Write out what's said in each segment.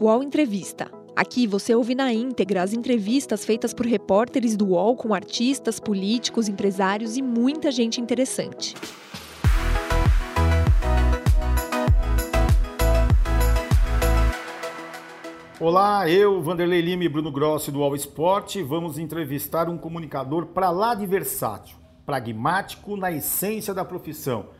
UOL Entrevista. Aqui você ouve na íntegra as entrevistas feitas por repórteres do UOL com artistas, políticos, empresários e muita gente interessante. Olá, eu, Vanderlei Lima e Bruno Grossi do UOL Esporte, vamos entrevistar um comunicador para lá de versátil, pragmático na essência da profissão.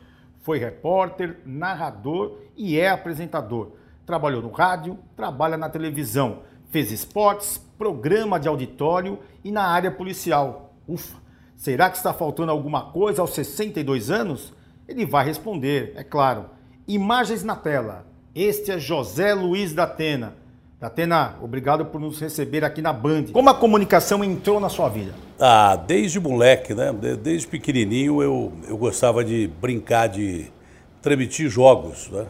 Foi repórter, narrador e é apresentador trabalhou no rádio, trabalha na televisão, fez esportes, programa de auditório e na área policial. Ufa, será que está faltando alguma coisa aos 62 anos? Ele vai responder, é claro. Imagens na tela. Este é José Luiz da Atena. Datena, obrigado por nos receber aqui na Band. Como a comunicação entrou na sua vida? Ah, desde moleque, né? Desde pequenininho eu, eu gostava de brincar de transmitir jogos, né?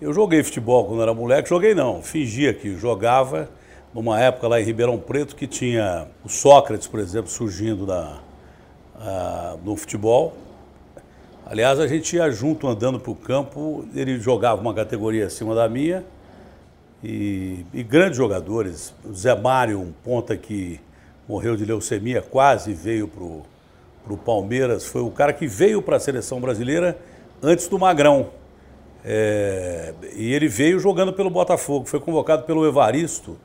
Eu joguei futebol quando era moleque, joguei não, fingia que jogava numa época lá em Ribeirão Preto que tinha o Sócrates, por exemplo, surgindo na, a, no futebol. Aliás, a gente ia junto andando para o campo, ele jogava uma categoria acima da minha e, e grandes jogadores. O Zé Mário, um ponta que morreu de leucemia, quase veio para o Palmeiras, foi o cara que veio para a seleção brasileira antes do Magrão. É, e ele veio jogando pelo Botafogo, foi convocado pelo Evaristo,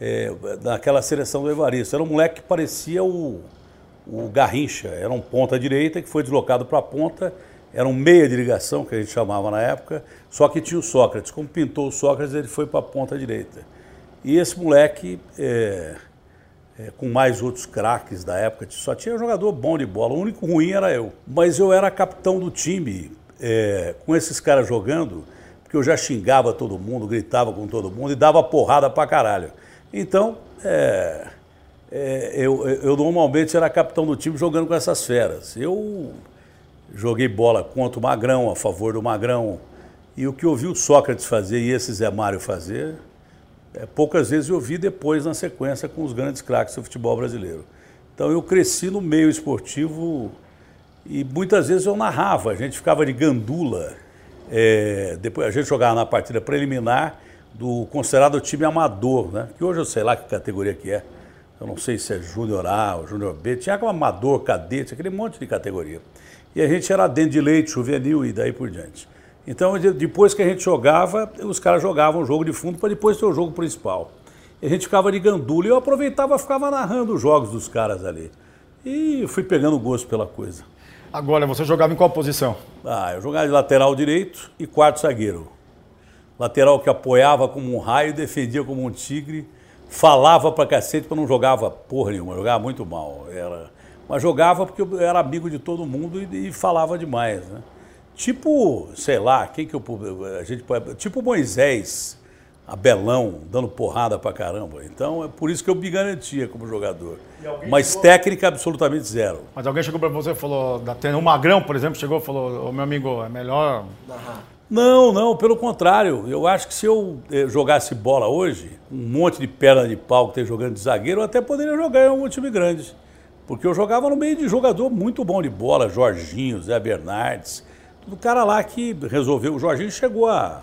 é, naquela seleção do Evaristo. Era um moleque que parecia o, o Garrincha, era um ponta direita que foi deslocado para a ponta, era um meia de ligação, que a gente chamava na época, só que tinha o Sócrates. Como pintou o Sócrates, ele foi para a ponta direita. E esse moleque, é, é, com mais outros craques da época, só tinha jogador bom de bola, o único ruim era eu. Mas eu era capitão do time, é, com esses caras jogando, porque eu já xingava todo mundo, gritava com todo mundo e dava porrada pra caralho. Então, é, é, eu, eu normalmente era capitão do time jogando com essas feras. Eu joguei bola contra o Magrão, a favor do Magrão. E o que eu vi o Sócrates fazer e esse Zé Mário fazer, é, poucas vezes eu vi depois na sequência com os grandes craques do futebol brasileiro. Então eu cresci no meio esportivo e muitas vezes eu narrava, a gente ficava de gandula. É, depois a gente jogava na partida preliminar do considerado time amador, né? Que hoje eu sei lá que categoria que é. Eu não sei se é Júnior A ou Júnior B. Tinha aquele amador, cadete, aquele monte de categoria. E a gente era dentro de leite, juvenil e daí por diante. Então, depois que a gente jogava, os caras jogavam o jogo de fundo para depois ter o jogo principal. E a gente ficava de gandula e eu aproveitava, ficava narrando os jogos dos caras ali. E fui pegando gosto pela coisa. Agora, você jogava em qual posição? Ah, eu jogava de lateral direito e quarto zagueiro. Lateral que apoiava como um raio, defendia como um tigre, falava pra cacete, porque não jogava porra nenhuma, jogava muito mal. Era... Mas jogava porque eu era amigo de todo mundo e, e falava demais, né? Tipo, sei lá, quem que eu. A gente, tipo Moisés Abelão, dando porrada pra caramba. Então é por isso que eu me garantia como jogador. Mas chegou... técnica absolutamente zero. Mas alguém chegou pra você e falou, da o Magrão, por exemplo, chegou e falou, ô meu amigo, é melhor. Não, não, pelo contrário. Eu acho que se eu eh, jogasse bola hoje, um monte de perna de pau que tem jogando de zagueiro, eu até poderia jogar em algum time grande. Porque eu jogava no meio de jogador muito bom de bola, Jorginho, Zé Bernardes. Tudo cara lá que resolveu. O Jorginho chegou a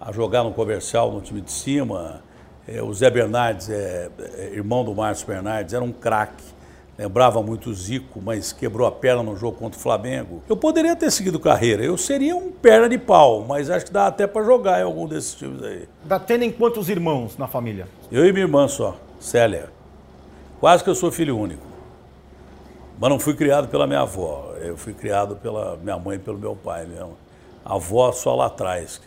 a jogar no comercial, no time de cima. É, o Zé Bernardes, é, é, irmão do Márcio Bernardes, era um craque. Lembrava muito o Zico, mas quebrou a perna no jogo contra o Flamengo. Eu poderia ter seguido carreira, eu seria um perna de pau, mas acho que dá até para jogar em algum desses times aí. Dá tendo em quantos irmãos na família? Eu e minha irmã só, Célia. Quase que eu sou filho único. Mas não fui criado pela minha avó, eu fui criado pela minha mãe e pelo meu pai mesmo. A avó só lá atrás.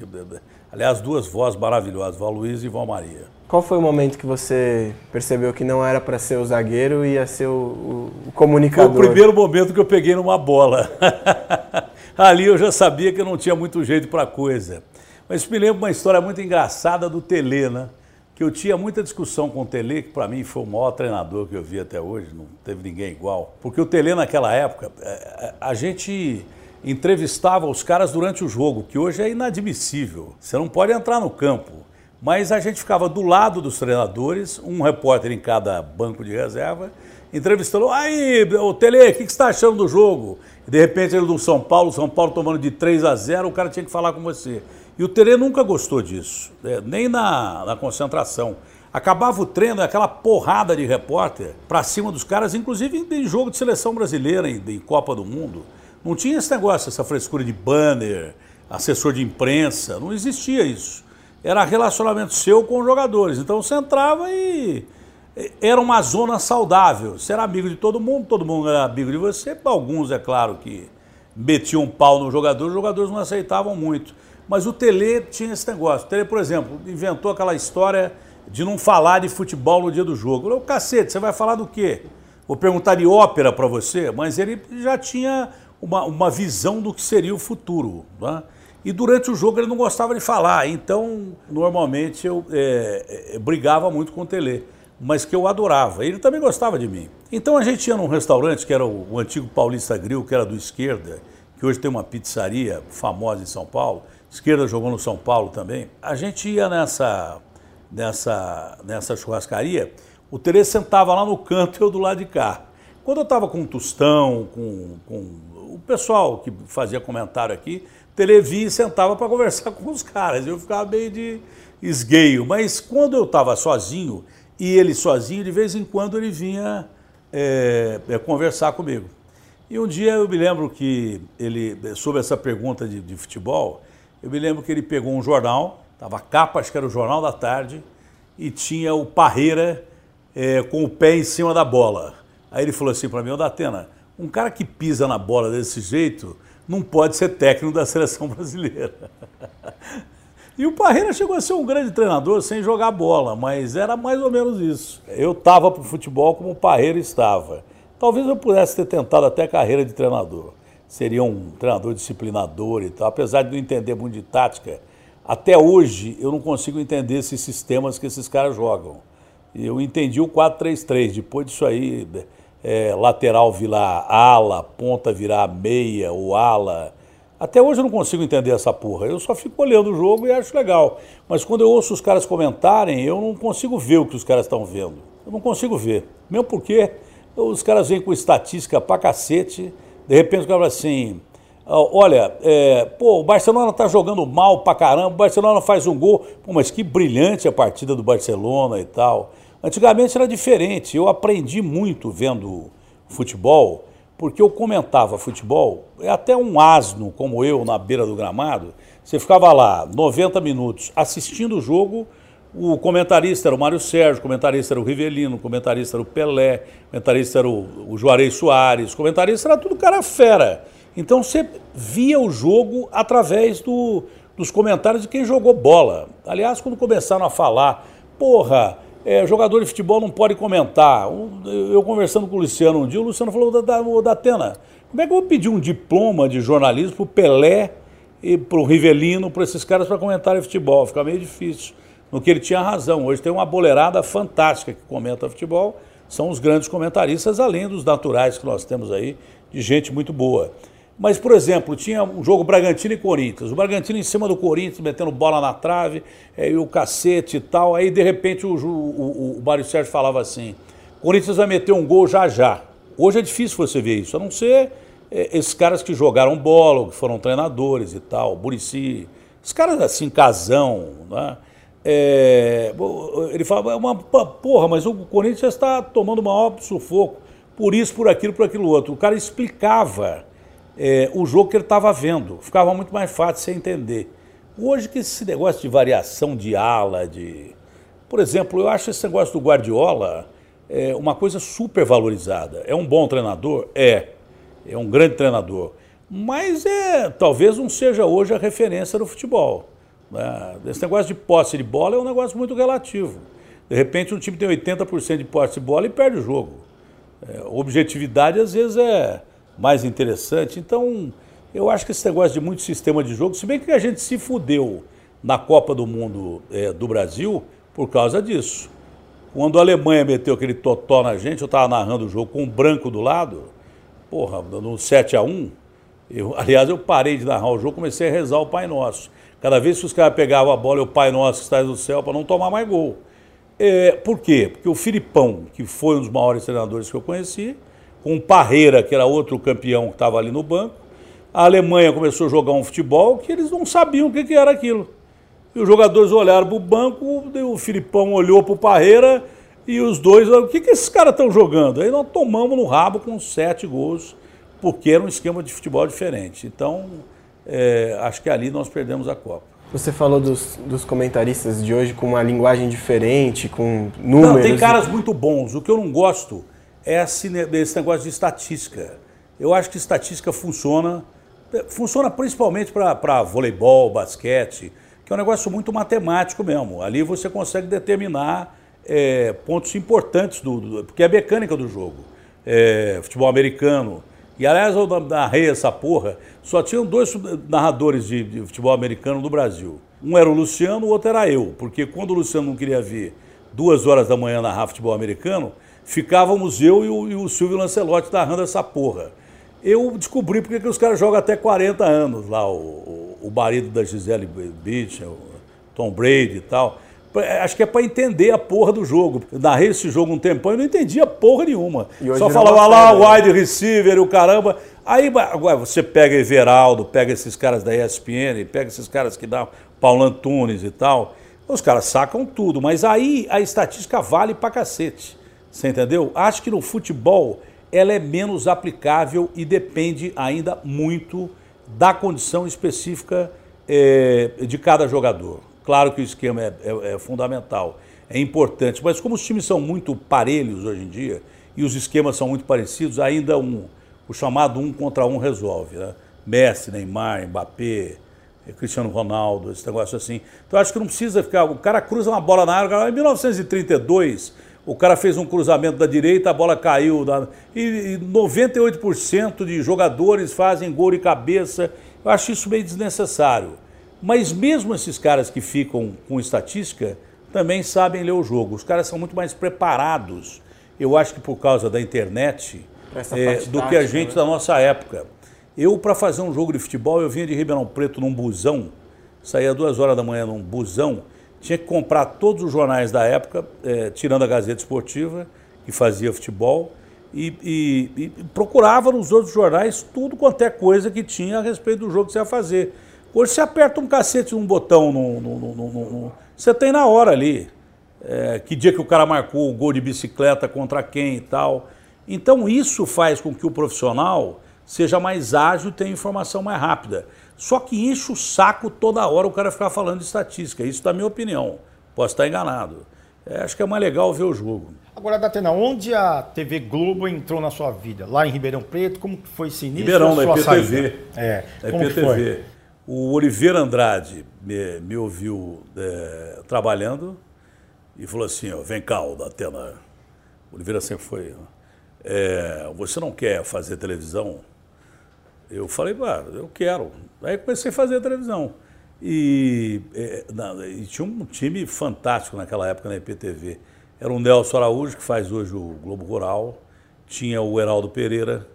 Aliás, duas vozes maravilhosas, Vó Luiz e Vó Maria. Qual foi o momento que você percebeu que não era para ser o zagueiro e ia ser o, o, comunicador? Foi o primeiro momento que eu peguei numa bola. Ali eu já sabia que eu não tinha muito jeito para coisa. Mas me lembro uma história muito engraçada do Tele, né? Que eu tinha muita discussão com o Tele, que para mim foi o maior treinador que eu vi até hoje, não teve ninguém igual. Porque o Tele naquela época, é, a gente entrevistava os caras durante o jogo, que hoje é inadmissível. Você não pode entrar no campo. Mas a gente ficava do lado dos treinadores, um repórter em cada banco de reserva, entrevistando. Aí, o Tele, o que, você está achando do jogo? De repente ele do São Paulo, São Paulo tomando de 3 a 0, o cara tinha que falar com você. E o Tele nunca gostou disso, né? nem na, na concentração. Acabava o treino, aquela porrada de repórter para cima dos caras, inclusive em jogo de seleção brasileira, em, em Copa do Mundo. Não tinha esse negócio, essa frescura de banner, assessor de imprensa, não existia isso. Era relacionamento seu com os jogadores. Então você entrava e era uma zona saudável. Você era amigo de todo mundo, todo mundo era amigo de você. Alguns, é claro, que metiam um pau no jogador, os jogadores não aceitavam muito. Mas o Tele tinha esse negócio. O Tele, por exemplo, inventou aquela história de não falar de futebol no dia do jogo. Eu, cacete, você vai falar do quê? Vou perguntar de ópera para você, mas ele já tinha uma, uma visão do que seria o futuro. Né? E durante o jogo ele não gostava de falar, então normalmente eu é, é, brigava muito com o Tele mas que eu adorava. Ele também gostava de mim. Então a gente ia num restaurante que era o, o antigo Paulista Grill, que era do Esquerda, que hoje tem uma pizzaria famosa em São Paulo. Esquerda jogou no São Paulo também. A gente ia nessa, nessa, nessa churrascaria, o Tereza sentava lá no canto e eu do lado de cá. Quando eu estava com o Tostão, com, com o pessoal que fazia comentário aqui, Televi sentava para conversar com os caras. Eu ficava meio de esgueio. Mas quando eu estava sozinho, e ele sozinho, de vez em quando, ele vinha é, conversar comigo. E um dia eu me lembro que ele, sobre essa pergunta de, de futebol, eu me lembro que ele pegou um jornal, estava capa, acho que era o Jornal da Tarde, e tinha o Parreira é, com o pé em cima da bola. Aí ele falou assim para mim, ô Datena, um cara que pisa na bola desse jeito não pode ser técnico da seleção brasileira. E o Parreira chegou a ser um grande treinador sem jogar bola, mas era mais ou menos isso. Eu estava para o futebol como o Parreira estava. Talvez eu pudesse ter tentado até carreira de treinador. Seria um treinador disciplinador e tal, apesar de não entender muito de tática. Até hoje eu não consigo entender esses sistemas que esses caras jogam. Eu entendi o 4-3-3, depois disso aí, é, lateral virar ala, ponta virar meia ou ala até hoje eu não consigo entender essa porra. Eu só fico olhando o jogo e acho legal. Mas quando eu ouço os caras comentarem, eu não consigo ver o que os caras estão vendo. Eu não consigo ver. Mesmo porque os caras vêm com estatística pra cacete. De repente o cara fala assim: olha, é, pô, o Barcelona tá jogando mal pra caramba, o Barcelona faz um gol. Pô, mas que brilhante a partida do Barcelona e tal. Antigamente era diferente. Eu aprendi muito vendo futebol porque eu comentava futebol, é até um asno como eu na beira do gramado, você ficava lá 90 minutos assistindo o jogo, o comentarista era o Mário Sérgio, o comentarista era o Rivelino, o comentarista era o Pelé, o comentarista era o, o Juarez Soares, o comentarista era tudo cara fera. Então você via o jogo através do, dos comentários de quem jogou bola. Aliás, quando começaram a falar, porra, é, jogador de futebol não pode comentar. Eu conversando com o Luciano um dia, o Luciano falou da, da, da Atena, como é que eu vou pedir um diploma de jornalismo para o Pelé e para o Rivelino, para esses caras para comentarem futebol? Fica meio difícil. No que ele tinha razão. Hoje tem uma boleirada fantástica que comenta futebol, são os grandes comentaristas, além dos naturais que nós temos aí, de gente muito boa. Mas, por exemplo, tinha um jogo Bragantino e Corinthians. O Bragantino em cima do Corinthians, metendo bola na trave, é, e o cacete e tal. Aí, de repente, o, o, o Mário Sérgio falava assim: Corinthians vai meter um gol já já. Hoje é difícil você ver isso, a não ser é, esses caras que jogaram bola, que foram treinadores e tal, Burici, esses caras assim, casão, né? É, ele falava, é uma porra, mas o Corinthians está tomando o maior sufoco, por isso, por aquilo, por aquilo outro. O cara explicava é, o jogo que ele estava vendo. Ficava muito mais fácil você entender. Hoje que esse negócio de variação de ala, de. Por exemplo, eu acho esse negócio do Guardiola é, uma coisa super valorizada. É um bom treinador? É. É um grande treinador. Mas é, talvez não seja hoje a referência do futebol. Né? Esse negócio de posse de bola é um negócio muito relativo. De repente um time tem 80% de posse de bola e perde o jogo. É, objetividade às vezes é mais interessante. Então, eu acho que esse negócio de muito sistema de jogo, se bem que a gente se fudeu na Copa do Mundo é, do Brasil por causa disso. Quando a Alemanha meteu aquele totó na gente, eu estava narrando o jogo com um branco do lado, porra, no 7 a 1 eu, aliás, eu parei de narrar o jogo, comecei a rezar o Pai Nosso. Cada vez que os caras pegavam a bola, o Pai Nosso que está no céu, para não tomar mais gol. É, por quê? Porque o Filipão, que foi um dos maiores treinadores que eu conheci, com o Parreira, que era outro campeão que estava ali no banco. A Alemanha começou a jogar um futebol que eles não sabiam o que, que era aquilo. E os jogadores olharam para o banco, o Filipão olhou para o Parreira e os dois, o que, que esses caras estão jogando? Aí nós tomamos no rabo com sete gols, porque era um esquema de futebol diferente. Então, é, acho que ali nós perdemos a Copa. Você falou dos, dos, comentaristas de hoje com uma linguagem diferente, com números. Não, tem caras muito bons. O que eu não gosto é esse, negócio de estatística. Eu acho que estatística funciona, funciona principalmente para voleibol, basquete, que é um negócio muito matemático mesmo. Ali você consegue determinar é, pontos importantes, do, do, porque é a mecânica do jogo. É, futebol americano. E aliás, eu narrei essa porra, só tinham dois narradores de, de futebol americano no Brasil. Um era o Luciano, o outro era eu, porque quando o Luciano não queria vir duas horas da manhã narrar futebol americano, ficávamos eu e o, e o Silvio Lancelotti narrando essa porra. Eu descobri porque que os caras jogam até 40 anos lá, o, o, o marido da Gisele Bündchen, o Tom Brady e tal. Acho que é para entender a porra do jogo. Eu narrei esse jogo um tempão e não entendia porra nenhuma. Só falava lá, wide receiver, o caramba. Aí agora você pega Everaldo, pega esses caras da ESPN, pega esses caras que dão Paulo Antunes e tal. Os caras sacam tudo, mas aí a estatística vale pra cacete. Você entendeu? Acho que no futebol ela é menos aplicável e depende ainda muito da condição específica é, de cada jogador. Claro que o esquema é, é, é, fundamental, é importante, mas como os times são muito parelhos hoje em dia e os esquemas são muito parecidos, ainda um, o chamado um contra um resolve. Né? Messi, Neymar, Mbappé, Cristiano Ronaldo, esse negócio assim. Então acho que não precisa ficar. O cara cruza uma bola na área. Em 1932, o cara fez um cruzamento da direita, a bola caiu. Da, e 98% de jogadores fazem gol de cabeça. Eu acho isso meio desnecessário. Mas mesmo esses caras que ficam com estatística também sabem ler o jogo. Os caras são muito mais preparados, eu acho que por causa da internet, é, do que a gente né? da nossa época. Eu, para fazer um jogo de futebol, eu vinha de Ribeirão Preto num busão, saía duas horas da manhã num busão tinha que comprar todos os jornais da época, é, tirando a Gazeta Esportiva, que fazia futebol, e, e, e, procurava nos outros jornais tudo quanto é coisa que tinha a respeito do jogo que você ia fazer. Hoje você aperta um cacete num botão, no, no, no, você tem na hora ali. É, que dia que o cara marcou o gol de bicicleta contra quem e tal. Então isso faz com que o profissional seja mais ágil e tenha informação mais rápida. Só que enche o saco toda hora o cara ficar falando de estatística. Isso da minha opinião. Posso estar enganado. É, acho que é mais legal ver o jogo. Agora, Datena, onde a TV Globo entrou na sua vida? Lá em Ribeirão Preto? Como foi esse início? Ribeirão, na IPTV. É, da IPTV. O Oliveira Andrade me, me ouviu é, trabalhando e falou assim, ó, vem cá, o Datena. O Oliveira sempre foi... É, você não quer fazer televisão? Eu falei, ah, eu quero. Aí comecei a fazer a televisão. E, na, e, tinha um time fantástico naquela época na IPTV. Era o Nelson Araújo, que faz hoje o Globo Rural. Tinha o Heraldo Pereira,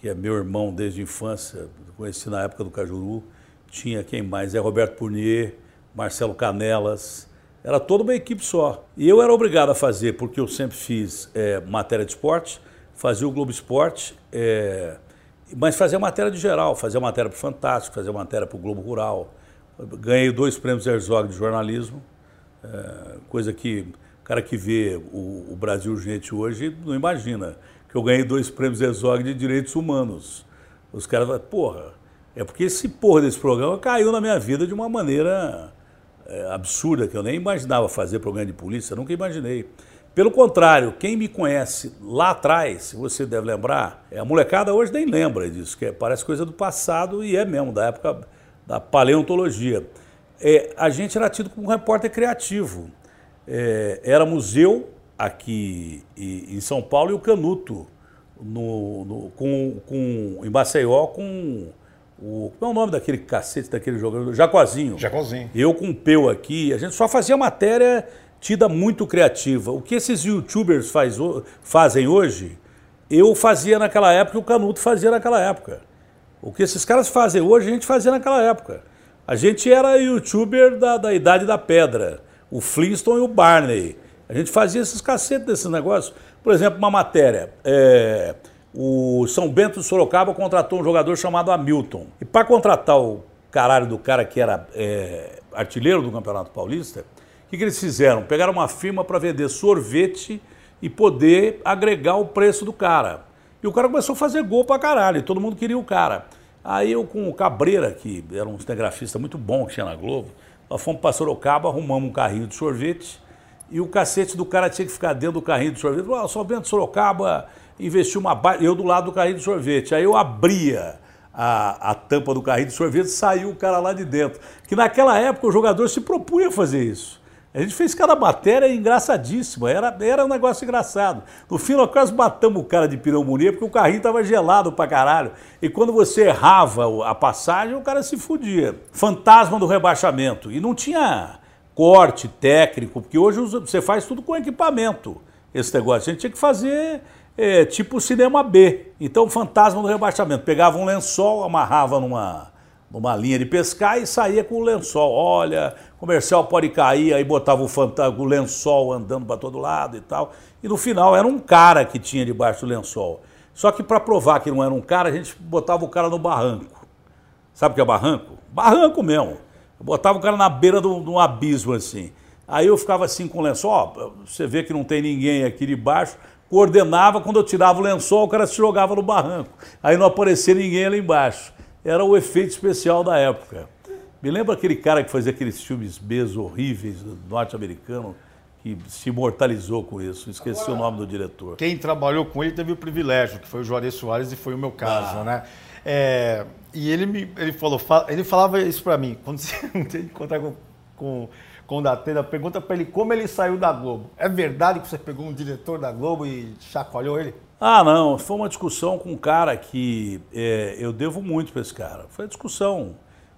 que é meu irmão desde a infância, conheci na época do Cajuru. Tinha quem mais? É Roberto Purnier, Marcelo Canelas. Era toda uma equipe só. E eu era obrigado a fazer, porque eu sempre fiz é, matéria de esporte, fazia o Globo Esporte. É, mas fazer matéria de geral, fazer matéria para o Fantástico, fazer matéria para o Globo Rural. Ganhei dois prêmios Herzog de jornalismo, é, coisa que o cara que vê o, Brasil Gente hoje não imagina. Que eu ganhei dois prêmios Herzog de direitos humanos. Os caras falam, porra, é porque esse porra desse programa caiu na minha vida de uma maneira é, absurda, que eu nem imaginava fazer programa de polícia, nunca imaginei. Pelo contrário, quem me conhece lá atrás, você deve lembrar, é a molecada hoje nem lembra disso, que é, parece coisa do passado e é mesmo, da época da paleontologia. É, a gente era tido como um repórter criativo. É, era museu aqui em São Paulo e o Canuto, no, no, com, com, em Maceió, com o. Qual é o nome daquele cacete, daquele jogador? Jacozinho. Jacozinho. Eu com o Peu aqui, a gente só fazia matéria tida muito criativa. O que esses youtubers faz, fazem hoje, eu fazia naquela época o Canuto fazia naquela época. O que esses caras fazem hoje, a gente fazia naquela época. A gente era youtuber da, da idade da pedra. O Flintstone e o Barney. A gente fazia esses cacetes desses negócios. Por exemplo, uma matéria. É, o São Bento de Sorocaba contratou um jogador chamado Hamilton. E para contratar o caralho do cara que era é, artilheiro do Campeonato Paulista, que, que eles fizeram? Pegaram uma firma para vender sorvete e poder agregar o preço do cara. E o cara começou a fazer gol pra caralho, todo mundo queria o cara. Aí eu com o Cabreira, que era um cinegrafista muito bom que tinha na Globo, nós fomos para Sorocaba, arrumamos um carrinho de sorvete e o cacete do cara tinha que ficar dentro do carrinho de sorvete. Ah, só dentro de Sorocaba investiu uma eu do lado do carrinho de sorvete. Aí eu abria a, a tampa do carrinho de sorvete e saiu o cara lá de dentro. Que naquela época o jogador se propunha a fazer isso. A gente fez cada matéria engraçadíssima, era, era um negócio engraçado. No fim, nós quase matamos o cara de pneumonia porque o carrinho estava gelado pra caralho. E quando você errava a passagem, o cara se fudia. Fantasma do rebaixamento. E não tinha corte técnico, porque hoje você faz tudo com equipamento, esse negócio. A gente tinha que fazer é, tipo cinema B. Então, fantasma do rebaixamento. Pegava um lençol, amarrava numa numa linha de pescar e saía com o lençol. Olha, comercial pode cair, aí botava o, fantasma, o lençol andando para todo lado e tal. E no final era um cara que tinha debaixo do lençol. Só que para provar que não era um cara, a gente botava o cara no barranco. Sabe o que é barranco? Barranco mesmo. Eu botava o cara na beira de um abismo assim. Aí eu ficava assim com o lençol, ó, você vê que não tem ninguém aqui debaixo, coordenava, quando eu tirava o lençol, o cara se jogava no barranco. Aí não aparecia ninguém ali embaixo era o efeito especial da época. Me lembra aquele cara que fazia aqueles filmes B horríveis norte-americano que se imortalizou com isso. Esqueci Agora, o nome do diretor. Quem trabalhou com ele teve o privilégio, que foi o Juarez Soares e foi o meu caso, ah. né? É, e ele me ele falou, ele falava isso para mim, quando você não tem que contar com, com, com o Datena, pergunta para ele como ele saiu da Globo. É verdade que você pegou um diretor da Globo e chacoalhou ele? Ah, não, foi uma discussão com um cara que é, eu devo muito para esse cara. Foi uma discussão,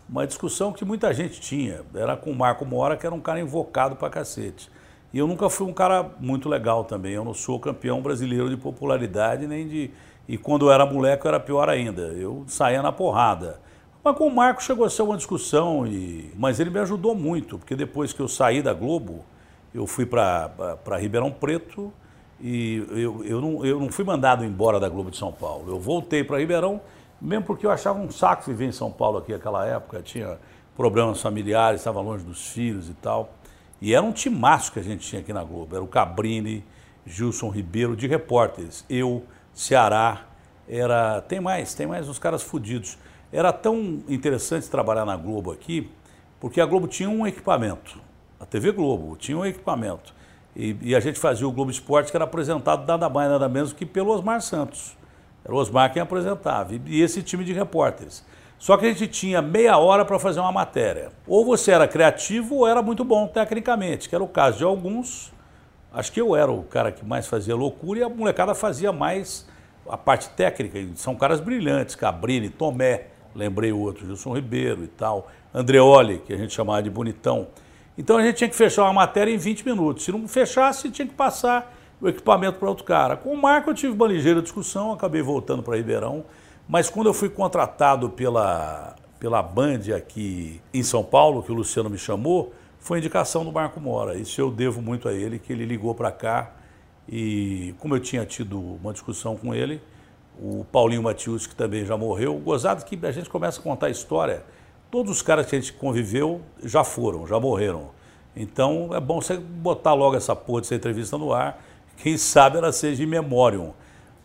uma discussão que muita gente tinha. Era com o Marco Mora, que era um cara invocado para cacete. E eu nunca fui um cara muito legal também. Eu não sou campeão brasileiro de popularidade, nem de. E quando eu era moleque, eu era pior ainda. Eu saía na porrada. Mas com o Marco chegou a ser uma discussão, e... mas ele me ajudou muito, porque depois que eu saí da Globo, eu fui para Ribeirão Preto e eu, eu, não, eu não fui mandado embora da Globo de São Paulo. Eu voltei para Ribeirão, mesmo porque eu achava um saco viver em São Paulo aqui naquela época. Tinha problemas familiares, estava longe dos filhos e tal. E era um timaço que a gente tinha aqui na Globo. Era o Cabrini, Gilson Ribeiro, de repórteres. Eu, Ceará, era. Tem mais, tem mais uns caras fodidos. Era tão interessante trabalhar na Globo aqui, porque a Globo tinha um equipamento. A TV Globo tinha um equipamento. E, e, a gente fazia o Globo Esporte, que era apresentado nada mais, nada menos que pelo Osmar Santos. Era o Osmar quem apresentava, e, e esse time de repórteres. Só que a gente tinha meia hora para fazer uma matéria. Ou você era criativo ou era muito bom tecnicamente, que era o caso de alguns. Acho que eu era o cara que mais fazia loucura e a molecada fazia mais a parte técnica. São caras brilhantes, Cabrini, Tomé, lembrei outro, Gilson Ribeiro e tal, Andreoli, que a gente chamava de bonitão. Então a gente tinha que fechar uma matéria em 20 minutos. Se não fechasse, tinha que passar o equipamento para outro cara. Com o Marco eu tive uma ligeira discussão, acabei voltando para Ribeirão. Mas quando eu fui contratado pela, pela Band aqui em São Paulo, que o Luciano me chamou, foi indicação do Marco Mora. Isso eu devo muito a ele, que ele ligou para cá e como eu tinha tido uma discussão com ele, o Paulinho Matius, que também já morreu, gozado que a gente começa a contar a história Todos os caras que a gente conviveu já foram, já morreram. Então é bom você botar logo essa porra dessa entrevista no ar. Quem sabe ela seja em memória.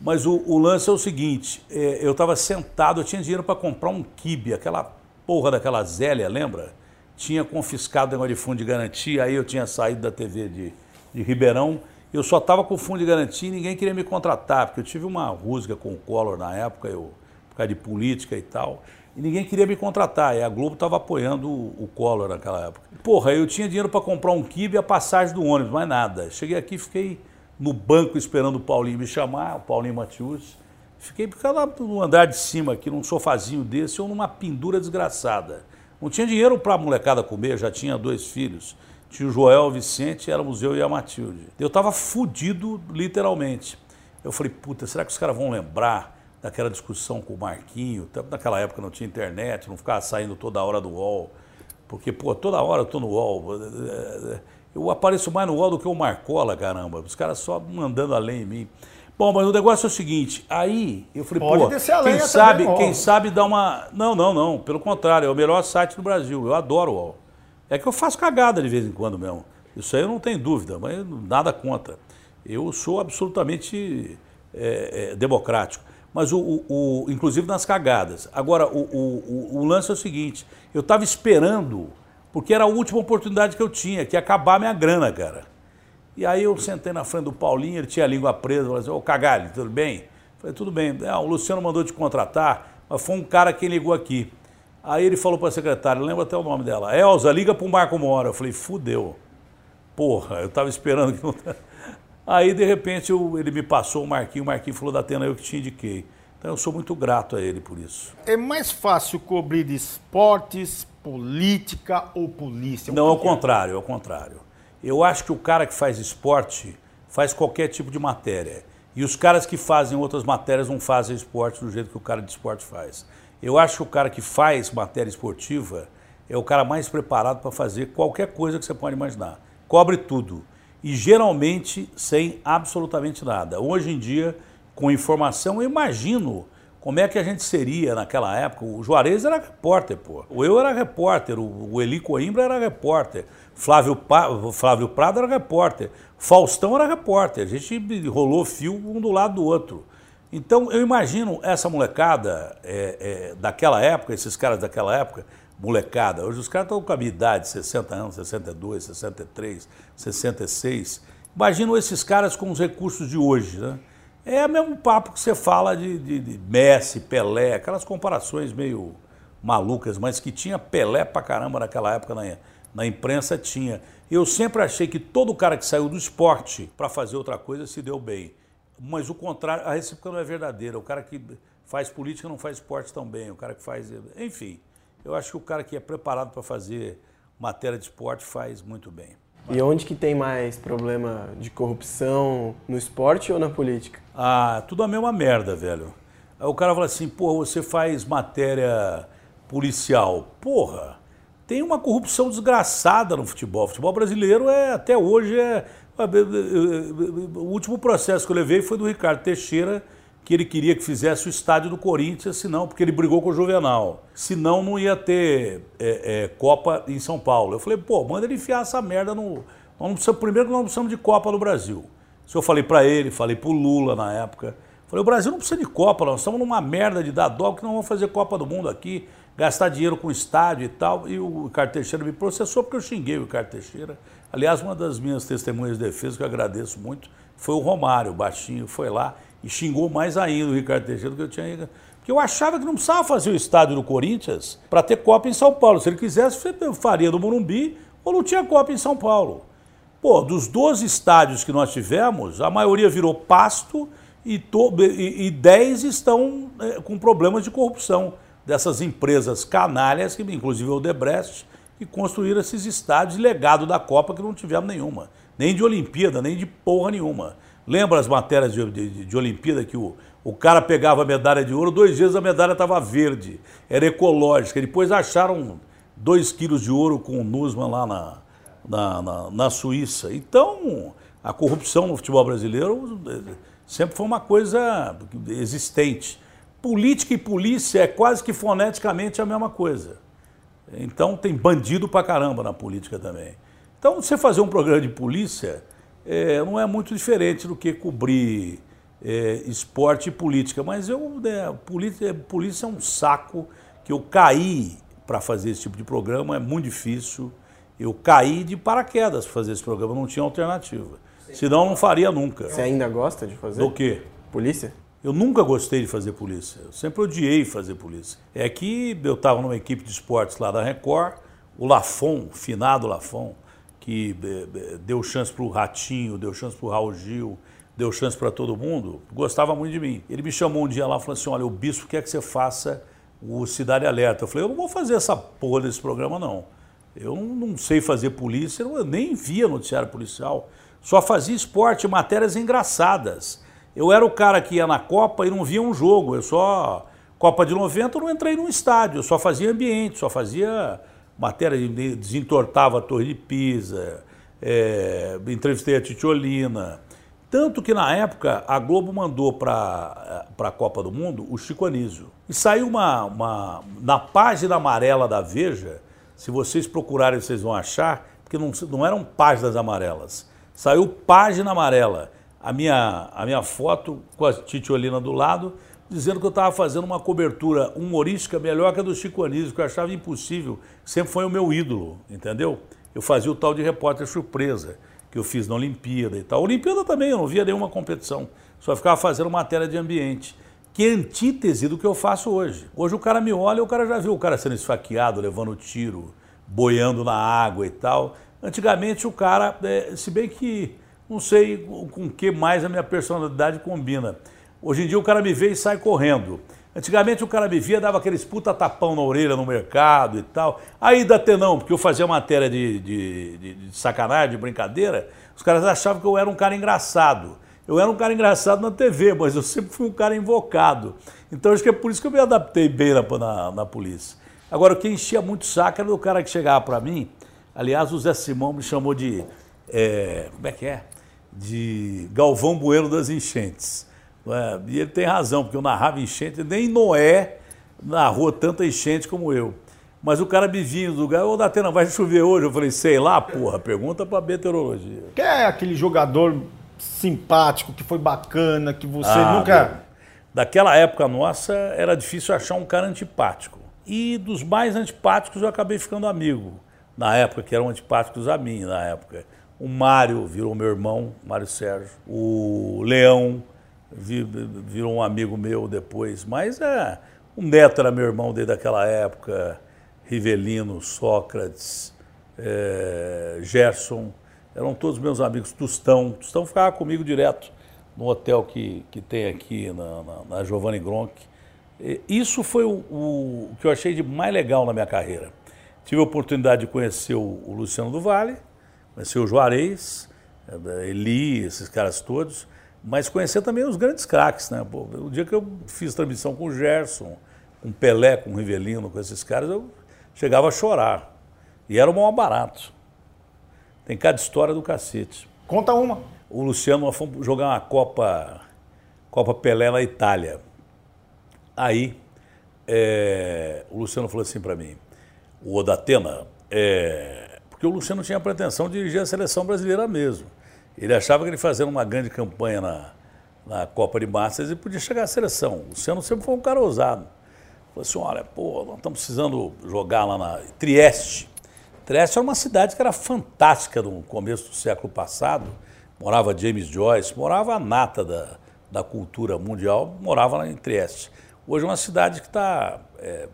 Mas o, o, lance é o seguinte: é, eu estava sentado, eu tinha dinheiro para comprar um kibe, aquela porra daquela Zélia, lembra? Tinha confiscado o negócio de fundo de garantia, aí eu tinha saído da TV de, de Ribeirão. Eu só estava com fundo de garantia e ninguém queria me contratar, porque eu tive uma rusga com o Collor na época, eu, por causa de política e tal e ninguém queria me contratar. E a Globo estava apoiando o, Collor naquela época. Porra, eu tinha dinheiro para comprar um kibe e a passagem do ônibus, mais nada. Cheguei aqui, fiquei no banco esperando o Paulinho me chamar, o Paulinho Matius. Fiquei lá no andar de cima aqui, num sofazinho desse ou numa pendura desgraçada. Não tinha dinheiro para a molecada comer, já tinha dois filhos. Tinha o Joel, o Vicente, éramos eu e a Matilde. Eu estava fudido, literalmente. Eu falei, puta, será que os caras vão lembrar daquela discussão com o Marquinho, naquela época não tinha internet, não ficava saindo toda hora do UOL, porque, pô, toda hora eu tô no UOL, eu apareço mais no UOL do que o Marcola, caramba, os caras só mandando além em mim. Bom, mas o negócio é o seguinte, aí eu falei, Pode pô, descer a quem sabe, também, quem sabe dar uma... Não, não, não, pelo contrário, é o melhor site do Brasil, eu adoro o UOL. É que eu faço cagada de vez em quando mesmo, isso aí eu não tenho dúvida, mas nada contra. Eu sou absolutamente é, é, democrático, mas o, o- o- inclusive nas cagadas. Agora, o- o lance é o seguinte, eu estava esperando, porque era a última oportunidade que eu tinha, que ia acabar minha grana, cara. E aí eu sentei na frente do Paulinho, ele tinha a língua presa, falou assim, ô Cagalho, tudo bem? Falei, tudo bem. Ah, o Luciano mandou te contratar, mas foi um cara quem ligou aqui. Aí ele falou para a secretária, lembra até o nome dela, Elza, liga para o Marco Mora. Eu falei, fudeu. Porra, eu estava esperando que não... Aí, de repente, eu- ele me passou o Marquinho, o Marquinho falou da Atena, eu que te indiquei. Então eu sou muito grato a ele por isso. É mais fácil cobrir esportes, política ou polícia? Não, O ao é? contrário, ao contrário. Eu acho que o cara que faz esporte faz qualquer tipo de matéria. E os caras que fazem outras matérias não fazem esporte do jeito que o cara de esporte faz. Eu acho que o cara que faz matéria esportiva é o cara mais preparado para fazer qualquer coisa que você pode imaginar. Cobre tudo. E geralmente sem absolutamente nada. Hoje em dia, com informação, eu imagino como é que a gente seria naquela época. O Juarez era repórter, pô. O eu era repórter, o Eli Coimbra era repórter, Flávio, Pa- Flávio Prado era repórter, Faustão era repórter. A gente rolou fio um do lado do outro. Então eu imagino essa molecada é, é, daquela época, esses caras daquela época, molecada, hoje os caras estão com a minha idade, 60 anos, 62, 63, 66. Imagino esses caras com os recursos de hoje, né? É o mesmo papo que você fala de, de- de Messi, Pelé, aquelas comparações meio malucas, mas que tinha Pelé pra caramba naquela época na, na imprensa, tinha. Eu sempre achei que todo cara que saiu do esporte para fazer outra coisa se deu bem. Mas o contrário, a recíproca não é verdadeira. O cara que faz política não faz esporte tão bem. O cara que faz. Enfim, eu acho que o cara que é preparado para fazer matéria de esporte faz muito bem. E onde que tem mais problema de corrupção, no esporte ou na política? Ah, tudo a mesma merda, velho. Aí o cara fala assim, porra, você faz matéria policial. Porra, tem uma corrupção desgraçada no futebol. O futebol brasileiro é, até hoje, é. O último processo que eu levei foi do Ricardo Teixeira, que ele queria que fizesse o estádio do Corinthians, senão, porque ele brigou com o Juvenal. Senão não ia ter é, é, Copa em São Paulo. Eu falei, pô, manda ele enfiar essa merda no. Não primeiro que nós não precisamos de Copa no Brasil. Isso eu falei para ele, falei pro Lula na época. Falei, o Brasil não precisa de Copa, nós estamos numa merda de dar dó, que não vamos fazer Copa do Mundo aqui, gastar dinheiro com estádio e tal. E o Ricardo Teixeira me processou porque eu xinguei o Ricardo Teixeira. Aliás, uma das minhas testemunhas de defesa, que eu agradeço muito, foi o Romário, o baixinho, foi lá e xingou mais ainda o Ricardo Teixeira do que eu tinha. Porque eu achava que não precisava fazer o estádio do Corinthians para ter Copa em São Paulo. Se ele quisesse, faria do Morumbi ou não tinha Copa em São Paulo. Pô, dos 12 estádios que nós tivemos, a maioria virou pasto e, to, e, e 10 estão é, com problemas de corrupção dessas empresas canalhas, que inclusive o Debrecht, que construíram esses estádios legado da Copa que não tivemos nenhuma. Nem de Olimpíada, nem de porra nenhuma. Lembra as matérias de, de, de Olimpíada que o, o cara pegava a medalha de ouro, dois dias a medalha estava verde, era ecológica. Depois acharam dois quilos de ouro com o Nussmann lá na, na, na, na, Suíça. Então, a corrupção no futebol brasileiro sempre foi uma coisa existente. Política e polícia é quase que foneticamente a mesma coisa. Então, tem bandido pra caramba na política também. Então, você fazer um programa de polícia é, não é muito diferente do que cobrir é, esporte e política. Mas eu, né, polícia, polícia é um saco que eu caí para fazer esse tipo de programa, é muito difícil. Eu caí de paraquedas para fazer esse programa, não tinha alternativa. Sim. Senão não faria nunca. Você ainda gosta de fazer? Do quê? Polícia? Eu nunca gostei de fazer polícia. Eu sempre odiei fazer polícia. É que eu estava numa equipe de esportes lá da Record, o Lafon, o finado Lafon, que deu chance para o Ratinho, deu chance para o Raul Gil, deu chance para todo mundo, gostava muito de mim. Ele me chamou um dia lá e falou assim: olha, o bispo quer que você faça o Cidade Alerta. Eu falei: eu não vou fazer essa porra desse programa, não. Eu não sei fazer polícia, eu nem via noticiário policial. Só fazia esporte, matérias engraçadas. Eu era o cara que ia na Copa e não via um jogo. Eu só. Copa de 90 eu não entrei num estádio, eu só fazia ambiente, só fazia matéria, desentortava a Torre de Pisa, é, entrevistei a Titiolina. Tanto que na época a Globo mandou para a Copa do Mundo o Chico Anísio. E saiu uma, uma. Na página amarela da Veja, se vocês procurarem, vocês vão achar, porque não, não eram páginas amarelas. Saiu página amarela. A minha, a minha foto com a Titiolina do lado, dizendo que eu estava fazendo uma cobertura humorística melhor que a do Chico Anísio, que eu achava impossível. Sempre foi o meu ídolo, entendeu? Eu fazia o tal de repórter surpresa que eu fiz na Olimpíada e tal. Olimpíada também, eu não via nenhuma competição, só ficava fazendo matéria de ambiente, que é antítese do que eu faço hoje. Hoje o cara me olha, o cara já viu o cara sendo esfaqueado, levando tiro, boiando na água e tal. Antigamente o cara, é, se bem que não sei com que mais a minha personalidade combina. Hoje em dia o cara me vê e sai correndo. Antigamente o cara me via, dava aqueles puta tapão na orelha no mercado e tal. Aí da não, porque eu fazia matéria de, de, de, de, sacanagem, de brincadeira, os caras achavam que eu era um cara engraçado. Eu era um cara engraçado na TV, mas eu sempre fui um cara invocado. Então acho que é por isso que eu me adaptei bem na, na, na polícia. Agora, o que enchia muito saco era o cara que chegava para mim. Aliás, o Zé Simão me chamou de. É, como é que é? De Galvão Bueno das Enchentes. É, e ele tem razão, porque eu narrava enchente, nem Noé narrou tanta enchente como eu. Mas o cara me vinha do lugar, ô Datena, vai chover hoje? Eu falei, sei lá, porra, pergunta pra meteorologia. Quem é aquele jogador simpático, que foi bacana, que você ah, nunca. Meu. Daquela época nossa, era difícil achar um cara antipático. E dos mais antipáticos eu acabei ficando amigo. Na época, que eram antipáticos a mim, na época. O Mário virou meu irmão, Mário Sérgio. O Leão, virou um amigo meu depois. Mas é, o Neto era meu irmão desde aquela época, Rivelino, Sócrates, é, Gerson, eram todos meus amigos. Tustão, Tustão ficava comigo direto no hotel que, que tem aqui na, na, na Giovanni Gronk. Isso foi o, o, que eu achei de mais legal na minha carreira. Tive a oportunidade de conhecer o, o Luciano do Vale, conhecer o Juarez, é, Eli, esses caras todos mas conhecer também os grandes craques, né? Pô, o dia que eu fiz transmissão com o Gerson, com o Pelé, com o Rivelino, com esses caras, eu chegava a chorar. E era o maior barato. Tem cada história do cacete. Conta uma. O Luciano, nós fomos jogar uma Copa, Copa Pelé na Itália. Aí, é, o Luciano falou assim para mim, o Odatena, é, porque o Luciano tinha a pretensão de dirigir a seleção brasileira mesmo. Ele achava que ele fazendo uma grande campanha na, na Copa de Masters ele podia chegar à seleção. O Luciano sempre foi um cara ousado. Falou assim, olha, pô, nós estamos precisando jogar lá na Trieste. Trieste era uma cidade que era fantástica no começo do século passado. Morava James Joyce, morava a nata da, da cultura mundial, morava lá em Trieste. Hoje é uma cidade que está é,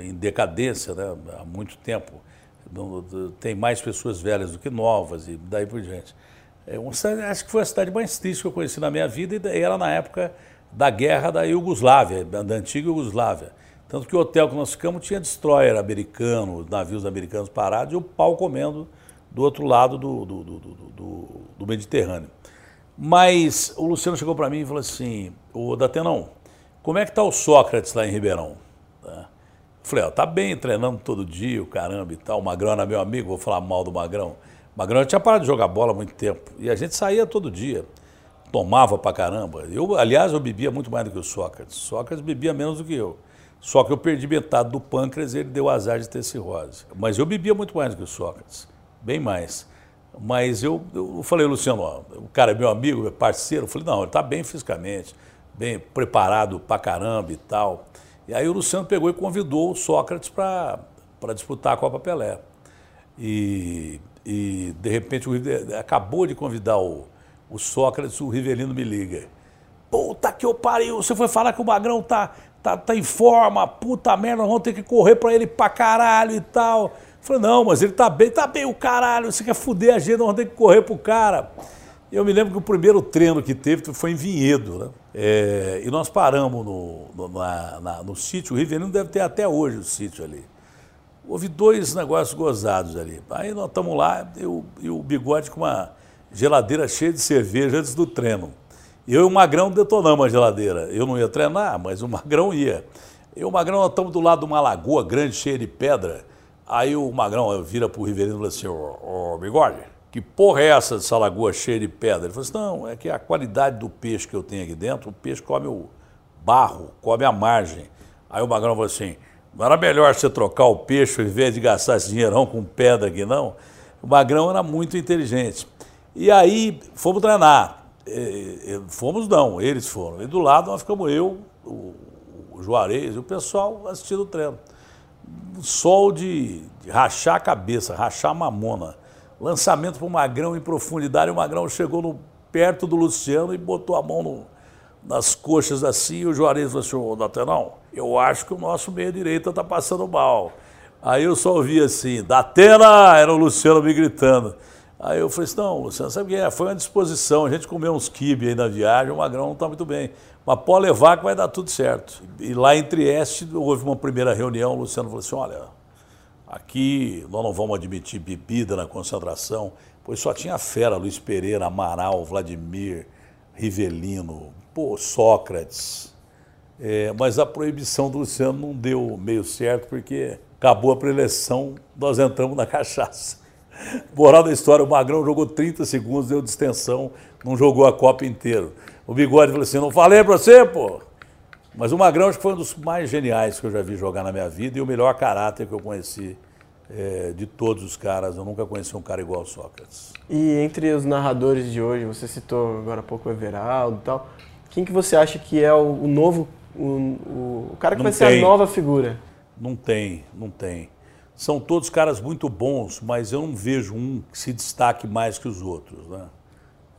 em decadência né, há muito tempo. Tem mais pessoas velhas do que novas e daí por diante. É uma cidade, acho que foi a cidade mais triste que eu conheci na minha vida e era na época da guerra da Iugoslávia, da antiga Iugoslávia. Tanto que o hotel que nós ficamos tinha destroyer americano, navios americanos parados e o pau comendo do outro lado do, do, do, do, do Mediterrâneo. Mas o Luciano chegou para mim e falou assim, o Datenão, como é que está o Sócrates lá em Ribeirão? Tá. Falei, ó, tá bem, treinando todo dia, o caramba e tal. O Magrão era meu amigo, vou falar mal do Magrão. Magrão tinha parado de jogar bola há muito tempo. E a gente saía todo dia. Tomava pra caramba. Eu, aliás, eu bebia muito mais do que o Sócrates. Sócrates bebia menos do que eu. Só que eu perdi metade do pâncreas e ele deu azar de ter cirrose. Mas eu bebia muito mais do que o Sócrates. Bem mais. Mas eu, eu falei, Luciano, ó, o cara é meu amigo, é parceiro. Eu falei, não, ele está bem fisicamente, bem preparado pra caramba e tal. E aí o Luciano pegou e convidou o Sócrates para disputar a Copa Pelé. E e de repente o, acabou de convidar o, o Sócrates, o Rivelino me liga. Puta que eu pariu, você foi falar que o Magrão tá, tá, tá em forma, puta merda, vamos ter que correr pra ele pra caralho e tal. Falei, não, mas ele tá bem, tá bem o caralho, você quer fuder a gente, nós vamos ter que correr pro cara. Eu me lembro que o primeiro treino que teve foi em Vinhedo, né? É, e nós paramos no, no, na, na, no sítio, o Rivelino deve ter até hoje o sítio ali. Houve dois negócios gozados ali. Aí nós estamos lá, eu, e o bigode com uma geladeira cheia de cerveja antes do treino. Eu e o Magrão detonamos a geladeira. Eu não ia treinar, mas o Magrão ia. Eu e o Magrão, nós estamos do lado de uma lagoa grande, cheia de pedra. Aí o Magrão vira para o Riverino e fala assim, ô, ô, bigode, que porra é essa dessa lagoa cheia de pedra? Ele falou assim, não, é que a qualidade do peixe que eu tenho aqui dentro, o peixe come o barro, come a margem. Aí o Magrão falou assim, não era melhor você trocar o peixe ao invés de gastar esse dinheirão com pedra aqui, não? O Magrão era muito inteligente. E aí fomos treinar. E, e, fomos não, eles foram. E do lado nós ficamos eu, o, o Juarez e o pessoal assistindo o treino. Sol de, de rachar a cabeça, rachar a mamona lançamento para o Magrão em profundidade. O Magrão chegou no, perto do Luciano e botou a mão no, nas coxas assim. E o Juarez falou assim: Ô, Datenão, eu acho que o nosso meia-direita está passando mal. Aí eu só ouvi assim: Datena! Era o Luciano me gritando. Aí eu falei assim: não, Luciano, sabe o que é? Foi uma disposição. A gente comeu uns quibe aí na viagem, o Magrão não está muito bem. Mas pode levar que vai dar tudo certo. E lá em Trieste houve uma primeira reunião. O Luciano falou assim: olha Aqui nós não vamos admitir bebida na concentração, pois só tinha fera, Luiz Pereira, Amaral, Vladimir, Rivelino, pô, Sócrates. É, mas a proibição do Luciano não deu meio certo, porque acabou a preleção, nós entramos na cachaça. Moral da história, o Magrão jogou 30 segundos, deu distensão, não jogou a Copa inteira. O Bigode falou assim, não falei pra você, pô? Mas o Magrão acho que foi um dos mais geniais que eu já vi jogar na minha vida e o melhor caráter que eu conheci é, de todos os caras. Eu nunca conheci um cara igual ao Sócrates. E entre os narradores de hoje, você citou agora há pouco o Everaldo e tal, quem que você acha que é o, novo, o, o, o, cara que não vai tem. ser a nova figura? Não tem, não tem. São todos caras muito bons, mas eu não vejo um que se destaque mais que os outros, né?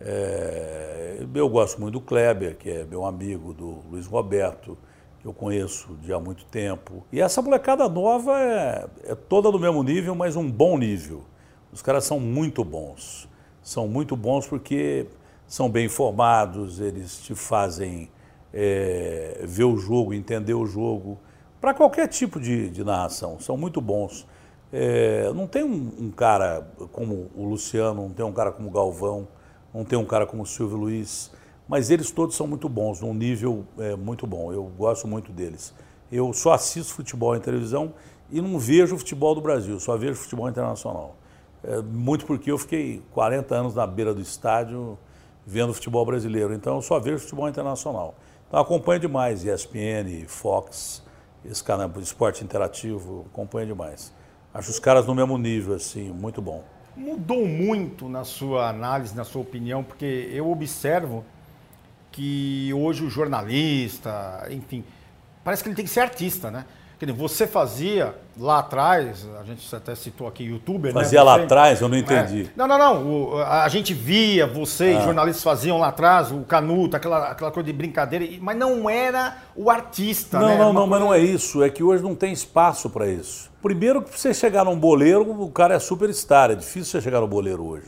É, eu gosto muito do Kleber, que é meu amigo, do Luiz Roberto, que eu conheço de há muito tempo. E essa molecada nova é, é toda do mesmo nível, mas um bom nível. Os caras são muito bons. São muito bons porque são bem informados, eles te fazem é, ver o jogo, entender o jogo, para qualquer tipo de, de, narração. São muito bons. É, não tem um, um, cara como o Luciano, não tem um cara como o Galvão não tem um cara como o Silvio Luiz, mas eles todos são muito bons, num nível é, muito bom. Eu gosto muito deles. Eu só assisto futebol em televisão e não vejo futebol do Brasil, só vejo futebol internacional. É, muito porque eu fiquei 40 anos na beira do estádio vendo futebol brasileiro, então eu só vejo futebol internacional. Então acompanho demais ESPN, Fox, esse canal esporte interativo, acompanho demais. Acho os caras no mesmo nível, assim, muito bom mudou muito na sua análise, na sua opinião? Porque eu observo que hoje o jornalista, enfim, parece que ele tem que ser artista, né? Você fazia lá atrás, a gente até citou aqui youtuber, né? Fazia né? lá atrás, eu não entendi. É. Não, não, não. O, a gente via vocês, ah. jornalistas faziam lá atrás, o canuto, aquela, aquela coisa de brincadeira, mas não era o artista, não, né? Não, não, coisa... mas não é isso. É que hoje não tem espaço para isso. Primeiro que você chegar num boleiro, o cara é superstar, é difícil você chegar no boleiro hoje.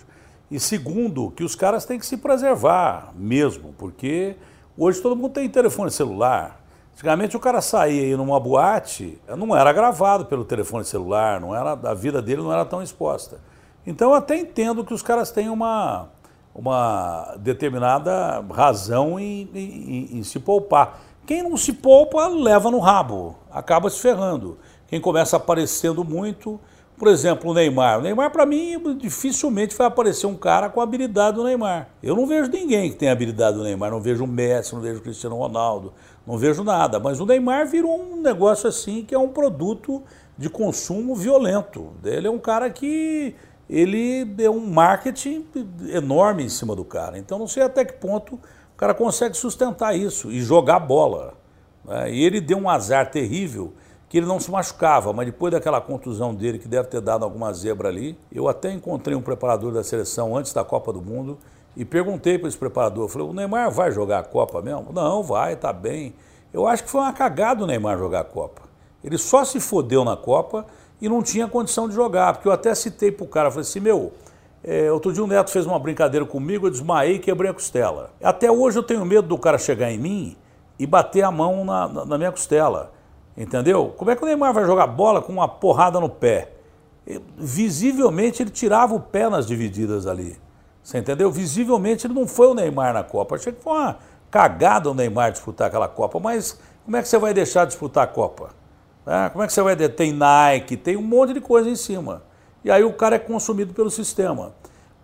E segundo, que os caras têm que se preservar mesmo, porque hoje todo mundo tem telefone celular. Antigamente o cara saía aí numa boate, não era gravado pelo telefone celular, não era, a vida dele não era tão exposta. Então eu até entendo que os caras têm uma, uma determinada razão em, em, em se poupar. Quem não se poupa leva no rabo, acaba se ferrando. Quem começa aparecendo muito, por exemplo, o Neymar. O Neymar, para mim, dificilmente vai aparecer um cara com a habilidade do Neymar. Eu não vejo ninguém que tenha habilidade do Neymar. Não vejo o Messi, não vejo o Cristiano Ronaldo, não vejo nada. Mas o Neymar virou um negócio assim que é um produto de consumo violento. Ele é um cara que ele é um marketing enorme em cima do cara. Então não sei até que ponto o cara consegue sustentar isso e jogar bola. Né? E ele deu um azar terrível que ele não se machucava, mas depois daquela contusão dele, que deve ter dado alguma zebra ali, eu até encontrei um preparador da seleção antes da Copa do Mundo e perguntei para esse preparador, falei, o Neymar vai jogar a Copa mesmo? Não, vai, tá bem. Eu acho que foi uma cagada o Neymar jogar a Copa. Ele só se fodeu na Copa e não tinha condição de jogar, porque eu até citei pro cara, falei assim, meu, é, outro dia o Neto fez uma brincadeira comigo, eu desmaiei e quebrei a costela. Até hoje eu tenho medo do cara chegar em mim e bater a mão na, na, na minha costela. Entendeu? Como é que o Neymar vai jogar bola com uma porrada no pé? Visivelmente ele tirava o pé nas divididas ali. Você entendeu? Visivelmente ele não foi o Neymar na Copa. Achei que foi uma cagada o Neymar disputar aquela Copa, mas como é que você vai deixar de disputar a Copa? É, como é que você vai. Tem Nike, tem um monte de coisa em cima. E aí o cara é consumido pelo sistema.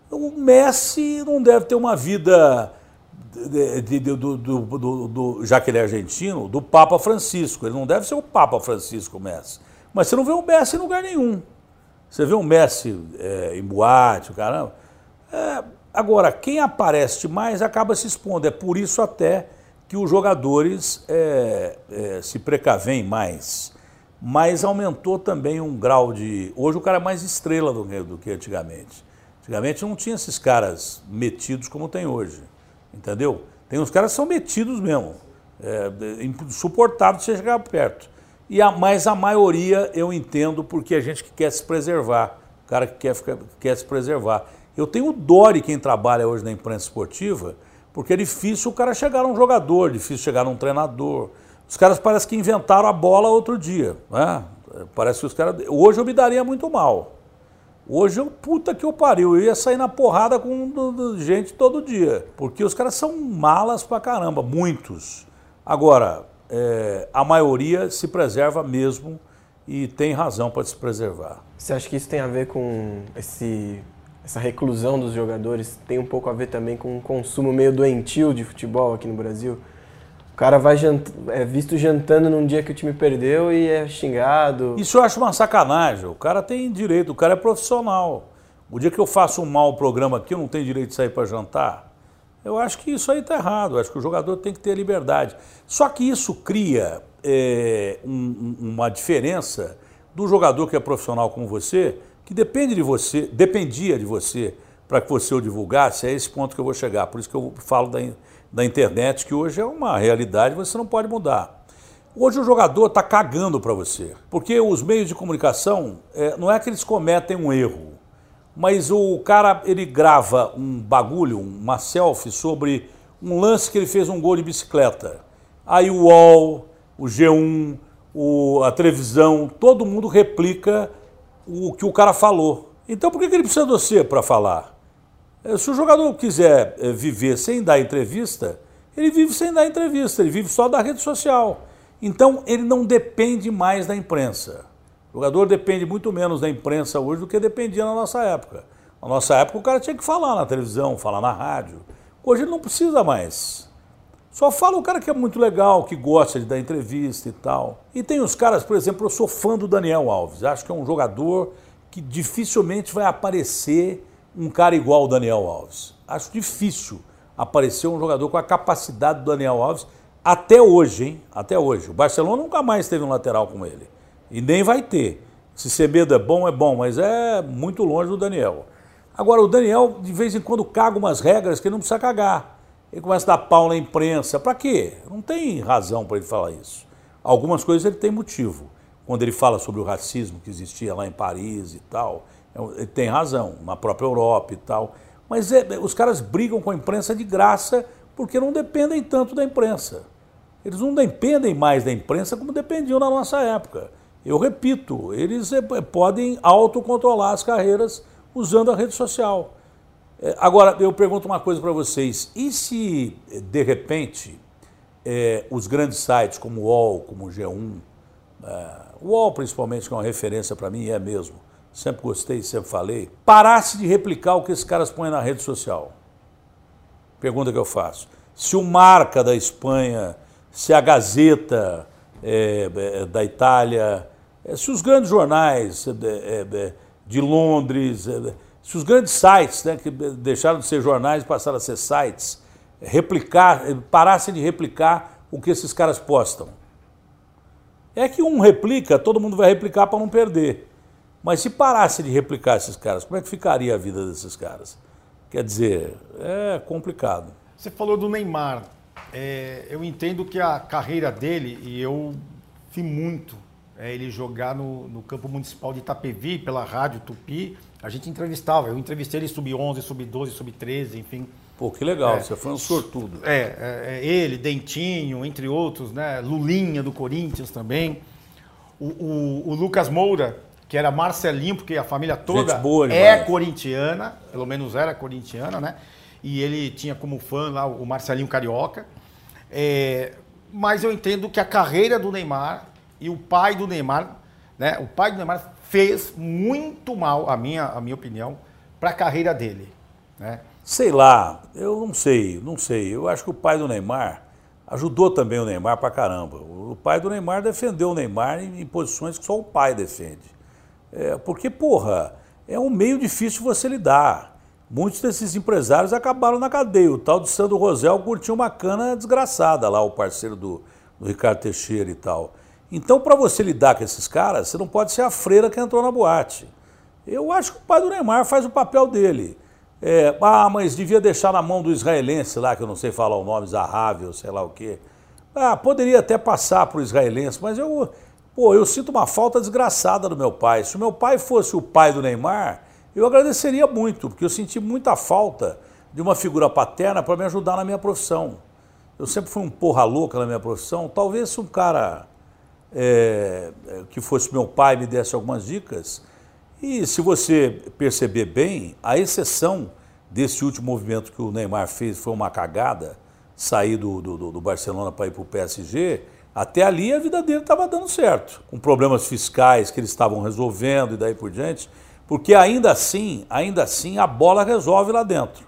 O Messi não deve ter uma vida, de, de, de, do, do, do, do, já que ele é argentino, do Papa Francisco. Ele não deve ser o Papa Francisco, Messi. Mas você não vê o Messi em lugar nenhum. Você vê o Messi é, em boate, caramba. É, agora, quem aparece mais acaba se expondo. É por isso até que os jogadores é, é, se precavem mais. Mas aumentou também um grau de. Hoje o cara é mais estrela do que, do que antigamente. Antigamente não tinha esses caras metidos como tem hoje. Entendeu? Tem uns caras que são metidos mesmo. É, é insuportável você chegar perto. E a, mas a maioria eu entendo porque a gente que quer se preservar. O cara que quer, que quer se preservar. Eu tenho dó de quem trabalha hoje na imprensa esportiva porque é difícil o cara chegar a um jogador, difícil chegar a um treinador. Os caras parecem que inventaram a bola outro dia. Né? Parece que os caras. Hoje eu me daria muito mal. Hoje eu, puta que eu pariu, eu ia sair na porrada com gente todo dia. Porque os caras são malas pra caramba, muitos. Agora, é, a maioria se preserva mesmo e tem razão para se preservar. Você acha que isso tem a ver com esse essa reclusão dos jogadores tem um pouco a ver também com um consumo meio doentio de futebol aqui no Brasil. O cara vai jant... é visto jantando num dia que o time perdeu e é xingado. Isso eu acho uma sacanagem. O cara tem direito, o cara é profissional. O dia que eu faço um mau programa aqui, eu não tenho direito de sair para jantar. Eu acho que isso aí está errado. Eu acho que o jogador tem que ter liberdade. Só que isso cria é, um, uma diferença do jogador que é profissional como você que depende de você, dependia de você para que você o divulgasse, é esse ponto que eu vou chegar. Por isso que eu falo da, da internet, que hoje é uma realidade, você não pode mudar. Hoje o jogador está cagando para você, porque os meios de comunicação, é, não é que eles cometem um erro, mas o cara ele grava um bagulho, uma selfie sobre um lance que ele fez um gol de bicicleta. Aí o UOL, o G1, o, a televisão, todo mundo replica o que o cara falou. Então por que, ele precisa de você para falar? É, se o jogador quiser é, viver sem dar entrevista, ele vive sem dar entrevista, ele vive só da rede social. Então ele não depende mais da imprensa. O jogador depende muito menos da imprensa hoje do que dependia na nossa época. Na nossa época o cara tinha que falar na televisão, falar na rádio. Hoje ele não precisa mais. Só fala o cara que é muito legal, que gosta de dar entrevista e tal. E tem os caras, por exemplo, eu sou fã do Daniel Alves. Acho que é um jogador que dificilmente vai aparecer um cara igual o Daniel Alves. Acho difícil aparecer um jogador com a capacidade do Daniel Alves até hoje, hein? Até hoje. O Barcelona nunca mais teve um lateral com ele. E nem vai ter. Se Semedo é bom, é bom, mas é muito longe do Daniel. Agora, o Daniel, de vez em quando, caga umas regras que ele não precisa cagar. Ele começa a dar pau na imprensa. Para quê? Não tem razão para ele falar isso. Algumas coisas ele tem motivo. Quando ele fala sobre o racismo que existia lá em Paris e tal, é ele tem razão, na própria Europa e tal. Mas é, os caras brigam com a imprensa de graça porque não dependem tanto da imprensa. Eles não dependem mais da imprensa como dependiam na nossa época. Eu repito, eles é, podem autocontrolar as carreiras usando a rede social. É, agora, eu pergunto uma coisa para vocês: e se, de repente, é, os grandes sites como o UOL, como o G1, é, o UOL principalmente, que é uma referência para mim, é mesmo, sempre gostei, sempre falei, parasse de replicar o que esses caras põem na rede social? Pergunta que eu faço. Se o Marca da Espanha, se a Gazeta da Itália, se os grandes jornais de Londres se os grandes sites, né, que deixaram de ser jornais e passaram a ser sites, replicar, parassem de replicar o que esses caras postam. É que um replica, todo mundo vai replicar para não perder. Mas se parasse de replicar esses caras, como é que ficaria a vida desses caras? Quer dizer, é complicado. Você falou do Neymar. É, eu entendo que a carreira dele, e eu vi muito é, ele jogar no, no campo municipal de Itapevi, pela rádio Tupi, a gente entrevistava. Eu entrevistei ele sub-11, sub-12, sub-13, enfim. Pô, que legal, é, você foi um sortudo. É, é, é, ele, Dentinho, entre outros, né? Lulinha do Corinthians também. O, o, o Lucas Moura, que era Marcelinho, porque a família toda boa, é corintiana, pelo menos era corintiana, né? E ele tinha como fã lá o Marcelinho Carioca. É, mas eu entendo que a carreira do Neymar e o pai do Neymar, né? O pai do Neymar fez muito mal, a minha, a minha opinião, para a carreira dele. Né? Sei lá, eu não sei, não sei. Eu acho que o pai do Neymar ajudou também o Neymar pra caramba. O pai do Neymar defendeu o Neymar em, em posições que só o pai defende. É, porque, porra, é um meio difícil você lidar. Muitos desses empresários acabaram na cadeia. O tal de Sandro Rosel curtiu uma cana desgraçada lá, o parceiro do, do Ricardo Teixeira e tal. Então, para você lidar com esses caras, você não pode ser a freira que entrou na boate. Eu acho que o pai do Neymar faz o papel dele. É, ah, mas devia deixar na mão do israelense lá, que eu não sei falar o nome, Zahavi sei lá o quê. Ah, poderia até passar para o israelense, mas eu, pô, eu sinto uma falta desgraçada do meu pai. Se o meu pai fosse o pai do Neymar, eu agradeceria muito, porque eu senti muita falta de uma figura paterna para me ajudar na minha profissão. Eu sempre fui um porra louca na minha profissão. Talvez se um cara é, que fosse meu pai me desse algumas dicas, e se você perceber bem, a exceção desse último movimento que o Neymar fez foi uma cagada, sair do, do, do Barcelona para ir para o PSG, até ali a vida dele estava dando certo, com problemas fiscais que eles estavam resolvendo e daí por diante, porque ainda assim, ainda assim a bola resolve lá dentro.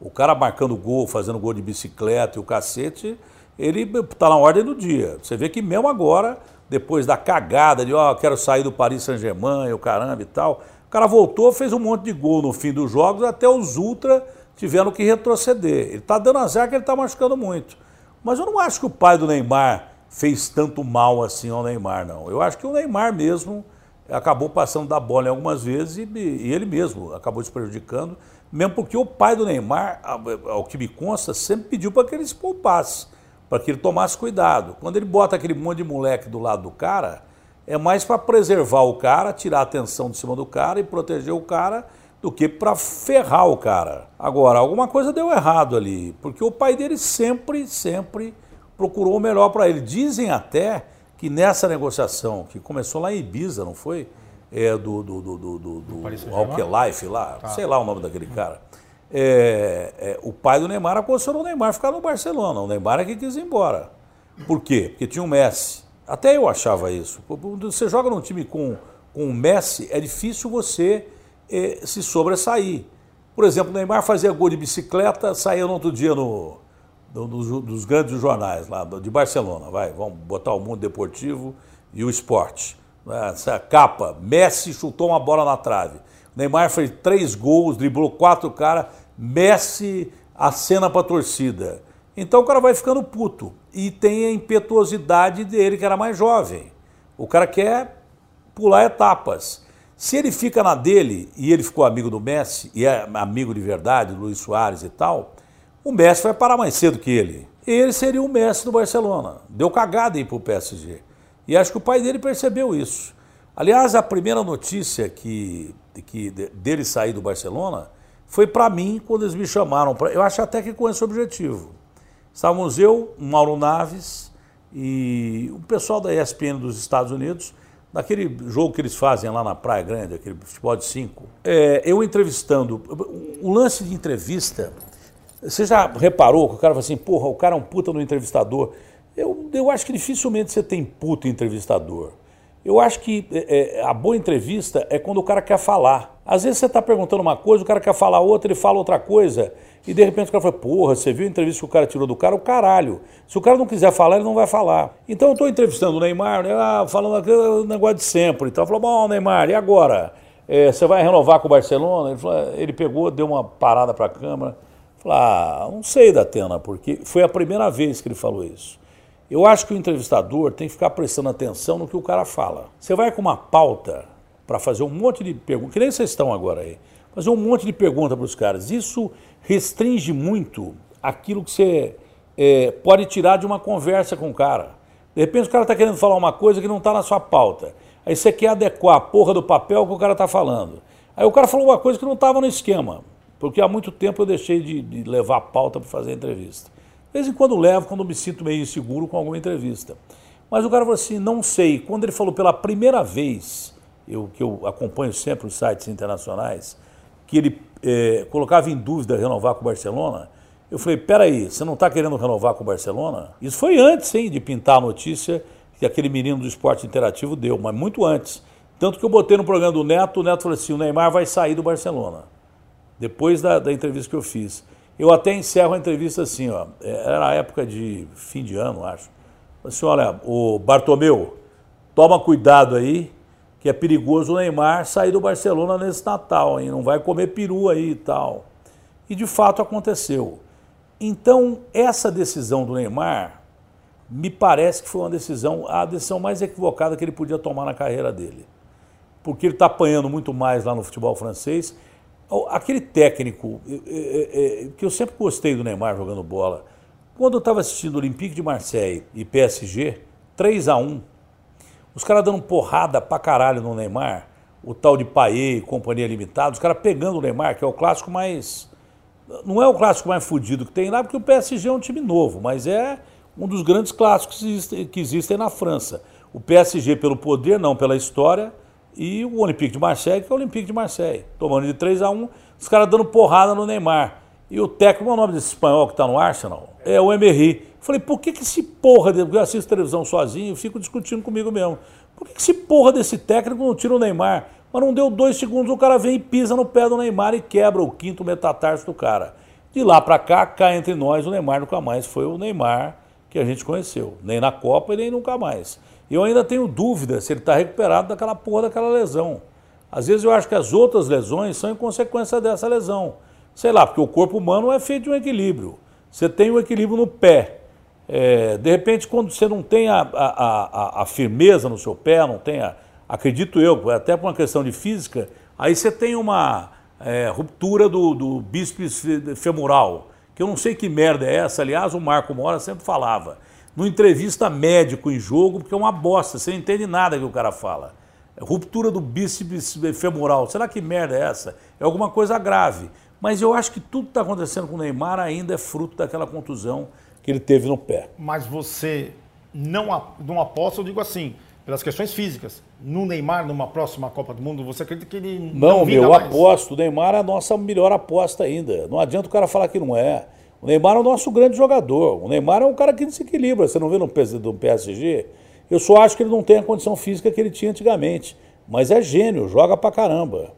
O cara marcando gol, fazendo gol de bicicleta e o cacete, ele está na ordem do dia. Você vê que mesmo agora depois da cagada de, ó, oh, quero sair do Paris Saint-Germain, o caramba e tal. O cara voltou, fez um monte de gol no fim dos jogos, até os Ultra tiveram que retroceder. Ele está dando azar que ele está machucando muito. Mas eu não acho que o pai do Neymar fez tanto mal assim ao Neymar, não. Eu acho que o Neymar mesmo acabou passando da bola em algumas vezes e, e ele mesmo acabou se prejudicando, mesmo porque o pai do Neymar, ao que me consta, sempre pediu para que ele se poupasse para que ele tomasse cuidado. Quando ele bota aquele monte de moleque do lado do cara, é mais para preservar o cara, tirar a atenção de cima do cara e proteger o cara do que para ferrar o cara. Agora, alguma coisa deu errado ali, porque o pai dele sempre, sempre procurou o melhor para ele. Dizem até que nessa negociação, que começou lá em Ibiza, não foi? É do, do, do, do, do, do Alkelife lá, tá. sei lá o nome daquele cara é, é, o pai do Neymar aconselhou o Neymar ficar no Barcelona. O Neymar é que quis ir embora. Por quê? Porque tinha um Messi. Até eu achava isso. Você joga num time com, com o Messi, é difícil você é, se sobressair. Por exemplo, o Neymar fazia gol de bicicleta, saía no outro dia no, no, no, dos grandes jornais lá de Barcelona. Vai, vamos botar o mundo deportivo e o esporte. Essa capa, Messi chutou uma bola na trave. Neymar fez três gols, driblou quatro caras, Messi acena para a torcida. Então o cara vai ficando puto. E tem a impetuosidade dele, que era mais jovem. O cara quer pular etapas. Se ele fica na dele, e ele ficou amigo do Messi, e é amigo de verdade, Luiz Soares e tal, o Messi vai parar mais cedo que ele. Ele seria o Messi do Barcelona. Deu cagada aí pro PSG. E acho que o pai dele percebeu isso. Aliás, a primeira notícia que, que dele sair do Barcelona foi para mim quando eles me chamaram. Pra, eu acho até que com esse objetivo. Estávamos eu, Mauro Naves e o pessoal da ESPN dos Estados Unidos, naquele jogo que eles fazem lá na Praia Grande, aquele futebol de cinco. É, eu entrevistando. O lance de entrevista. Você já reparou que o cara fala assim, porra, o cara é um puta no entrevistador. Eu, eu acho que dificilmente você tem puta entrevistador. Eu acho que é, é, a boa entrevista é quando o cara quer falar. Às vezes você está perguntando uma coisa, o cara quer falar outra, ele fala outra coisa, e de repente o cara fala, porra, você viu a entrevista que o cara tirou do cara? O caralho. Se o cara não quiser falar, ele não vai falar. Então eu estou entrevistando o Neymar, né, ah, falando aquele negócio de sempre. Então falou, bom, Neymar, e agora? É, você vai renovar com o Barcelona? Ele, falou, ele pegou, deu uma parada para a câmera. Falou, ah, não sei, Datena, porque foi a primeira vez que ele falou isso. Eu acho que o entrevistador tem que ficar prestando atenção no que o cara fala. Você vai com uma pauta para fazer um monte de perguntas, que nem vocês estão agora aí, fazer um monte de perguntas para os caras. Isso restringe muito aquilo que você é, pode tirar de uma conversa com o cara. De repente o cara está querendo falar uma coisa que não está na sua pauta. Aí você quer adequar a porra do papel que o cara está falando. Aí o cara falou uma coisa que não estava no esquema, porque há muito tempo eu deixei de, de levar a pauta para fazer entrevista. De vez em quando levo, quando me sinto meio inseguro com alguma entrevista. Mas o cara falou assim, não sei. Quando ele falou pela primeira vez, eu, que eu acompanho sempre os sites internacionais, que ele é, colocava em dúvida renovar com o Barcelona, eu falei, peraí, você não está querendo renovar com o Barcelona? Isso foi antes, hein, de pintar a notícia que aquele menino do esporte interativo deu, mas muito antes. Tanto que eu botei no programa do Neto, o Neto falou assim, o Neymar vai sair do Barcelona. depois da, da entrevista que eu fiz. Eu até encerro a entrevista assim, ó. Era a época de fim de ano, acho. Assim, olha, o Bartomeu, toma cuidado aí, que é perigoso o Neymar sair do Barcelona nesse Natal, hein? Não vai comer peru aí e tal. E de fato aconteceu. Então, essa decisão do Neymar me parece que foi uma decisão, a decisão mais equivocada que ele podia tomar na carreira dele. Porque ele está apanhando muito mais lá no futebol francês Aquele técnico, é, é, que eu sempre gostei do Neymar jogando bola, quando eu estava assistindo Olympique de Marseille e PSG, 3 a 1 os caras dando porrada pra caralho no Neymar, o tal de Paê e companhia limitada, os caras pegando o Neymar, que é o clássico mais. Não é o clássico mais fudido que tem lá, porque o PSG é um time novo, mas é um dos grandes clássicos que existem na França. O PSG, pelo poder, não pela história, e o Olympique de Marseille, que é o Olympique de Marseille. Tomando de 3 a 1 os caras dando porrada no Neymar. E o técnico, qual é o nome desse espanhol que está no Arsenal? É o Emery. Falei, por que, que esse porra, eu assisto televisão sozinho e fico discutindo comigo mesmo. Por que, que esse porra desse técnico não tira o Neymar? Mas não deu dois segundos, o cara vem e pisa no pé do Neymar e quebra o quinto metatarso do cara. De lá para cá, cá entre nós, o Neymar nunca mais foi o Neymar que a gente conheceu. Nem na Copa e nem nunca mais. Eu ainda tenho dúvida se ele está recuperado daquela porra daquela lesão. Às vezes eu acho que as outras lesões são em consequência dessa lesão. Sei lá, porque o corpo humano é feito de um equilíbrio. Você tem o um equilíbrio no pé. É, de repente, quando você não tem a, a, a, a, firmeza no seu pé, não tem acredito eu, até por uma questão de física, aí você tem uma é, ruptura do, do bíceps femoral, que eu não sei que merda é essa, aliás, o Marco Mora sempre falava não entrevista médico em jogo, porque é uma bosta, você não entende nada que o cara fala. Ruptura do bíceps femoral, será que merda é essa? É alguma coisa grave. Mas eu acho que tudo que está acontecendo com o Neymar ainda é fruto daquela contusão que ele teve no pé. Mas você não, não aposta, eu digo assim, pelas questões físicas, no Neymar, numa próxima Copa do Mundo, você acredita que ele não Não, meu, eu aposto. O Neymar é a nossa melhor aposta ainda. Não adianta o cara falar que não é. O Neymar é o nosso grande jogador. O Neymar é um cara que desequilibra. Você não vê no PSG? Eu só acho que ele não tem a condição física que ele tinha antigamente. Mas é gênio, joga pra caramba.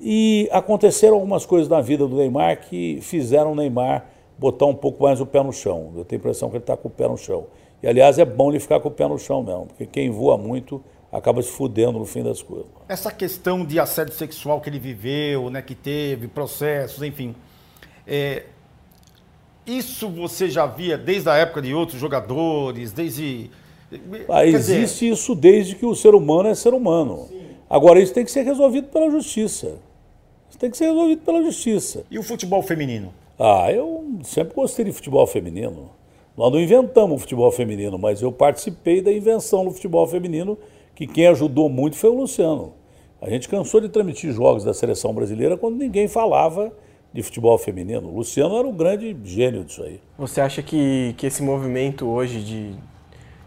E aconteceram algumas coisas na vida do Neymar que fizeram o Neymar botar um pouco mais o pé no chão. Eu tenho a impressão que ele está com o pé no chão. E aliás é bom ele ficar com o pé no chão mesmo, porque quem voa muito acaba se fudendo no fim das coisas. Essa questão de assédio sexual que ele viveu, né, que teve, processos, enfim. É, isso você já via desde a época de outros jogadores, desde. Ah, existe dizer... isso desde que o ser humano é ser humano. Sim. Agora, isso tem que ser resolvido pela justiça. Isso tem que ser resolvido pela justiça. E o futebol feminino? Ah, eu sempre gostei de futebol feminino. Nós não inventamos o futebol feminino, mas eu participei da invenção do futebol feminino, que quem ajudou muito foi o Luciano. A gente cansou de transmitir jogos da seleção brasileira quando ninguém falava de futebol feminino. O Luciano era um grande gênio disso aí. Você acha que, que esse movimento hoje de,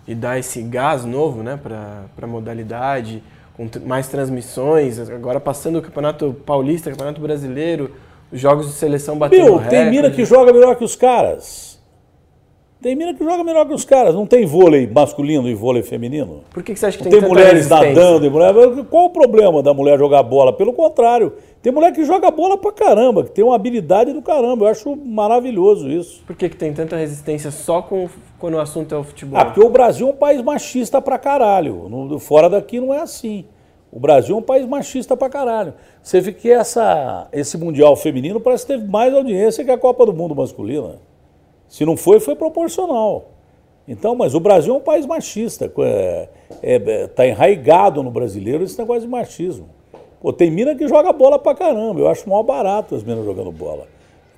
de dar esse gás novo né, para a modalidade, com mais transmissões, agora passando o Campeonato Paulista, Campeonato Brasileiro, os jogos de seleção batendo Meu, tem mina que joga melhor que os caras. Tem mina que joga melhor que os caras. Não tem vôlei masculino e vôlei feminino. Por que, que você acha que não tem, tem mulheres nadando? Mulher... Qual o problema da mulher jogar bola? Pelo contrário, tem mulher que joga bola pra caramba, que tem uma habilidade do caramba. Eu acho maravilhoso isso. Por que, que tem tanta resistência só com, quando o assunto é o futebol? Ah, porque o Brasil é um país machista pra caralho. No, fora daqui não é assim. O Brasil é um país machista pra caralho. Você vê que essa, esse Mundial feminino parece que teve mais audiência que a Copa do Mundo masculina. Se não foi, foi proporcional. Então, mas o Brasil é um país machista. Está é, é, tá enraigado no brasileiro esse negócio de machismo. Pô, tem mina que joga bola pra caramba. Eu acho mal barato as minas jogando bola.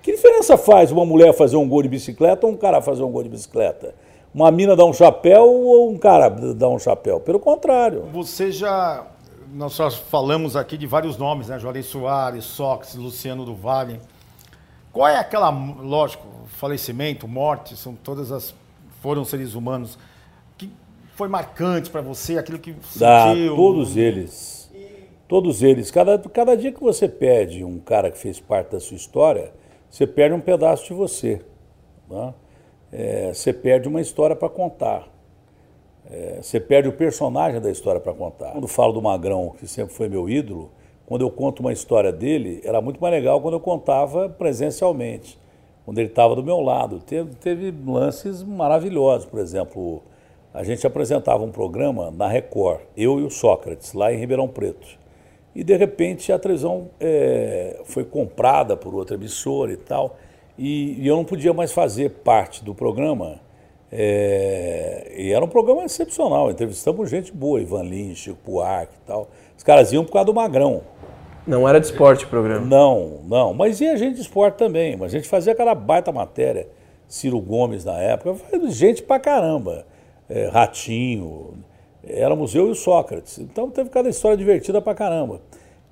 Que diferença faz uma mulher fazer um gol de bicicleta ou um cara fazer um gol de bicicleta? Uma mina dar um chapéu ou um cara dar um chapéu? Pelo contrário. Você já. Nós só falamos aqui de vários nomes, né? Juarez Soares, Sócrates, Luciano do Vale. Qual é aquela, lógico, falecimento, morte, são todas as foram seres humanos que foi marcante para você, aquilo que Dá, sentiu? todos eles. Todos eles. Cada, cada dia que você perde um cara que fez parte da sua história, você perde um pedaço de você. Né? É, você perde uma história para contar. É, você perde o personagem da história para contar. Quando falo do Magrão, que sempre foi meu ídolo, quando eu conto uma história dele, era muito mais legal quando eu contava presencialmente, quando ele estava do meu lado. Teve, teve lances maravilhosos, por exemplo, a gente apresentava um programa na Record, eu e o Sócrates, lá em Ribeirão Preto. E de repente a televisão é, foi comprada por outra emissora e tal, e, e, eu não podia mais fazer parte do programa. É, e era um programa excepcional, entrevistamos gente boa, Ivan Lins, Chico Buarque e tal. Os caras iam por causa do Magrão. Não era de esporte o programa? Não, não. Mas ia gente de esporte também. Mas a gente fazia aquela baita matéria. Ciro Gomes na época, gente pra caramba. É, Ratinho. Éramos eu e o Sócrates. Então teve cada história divertida pra caramba.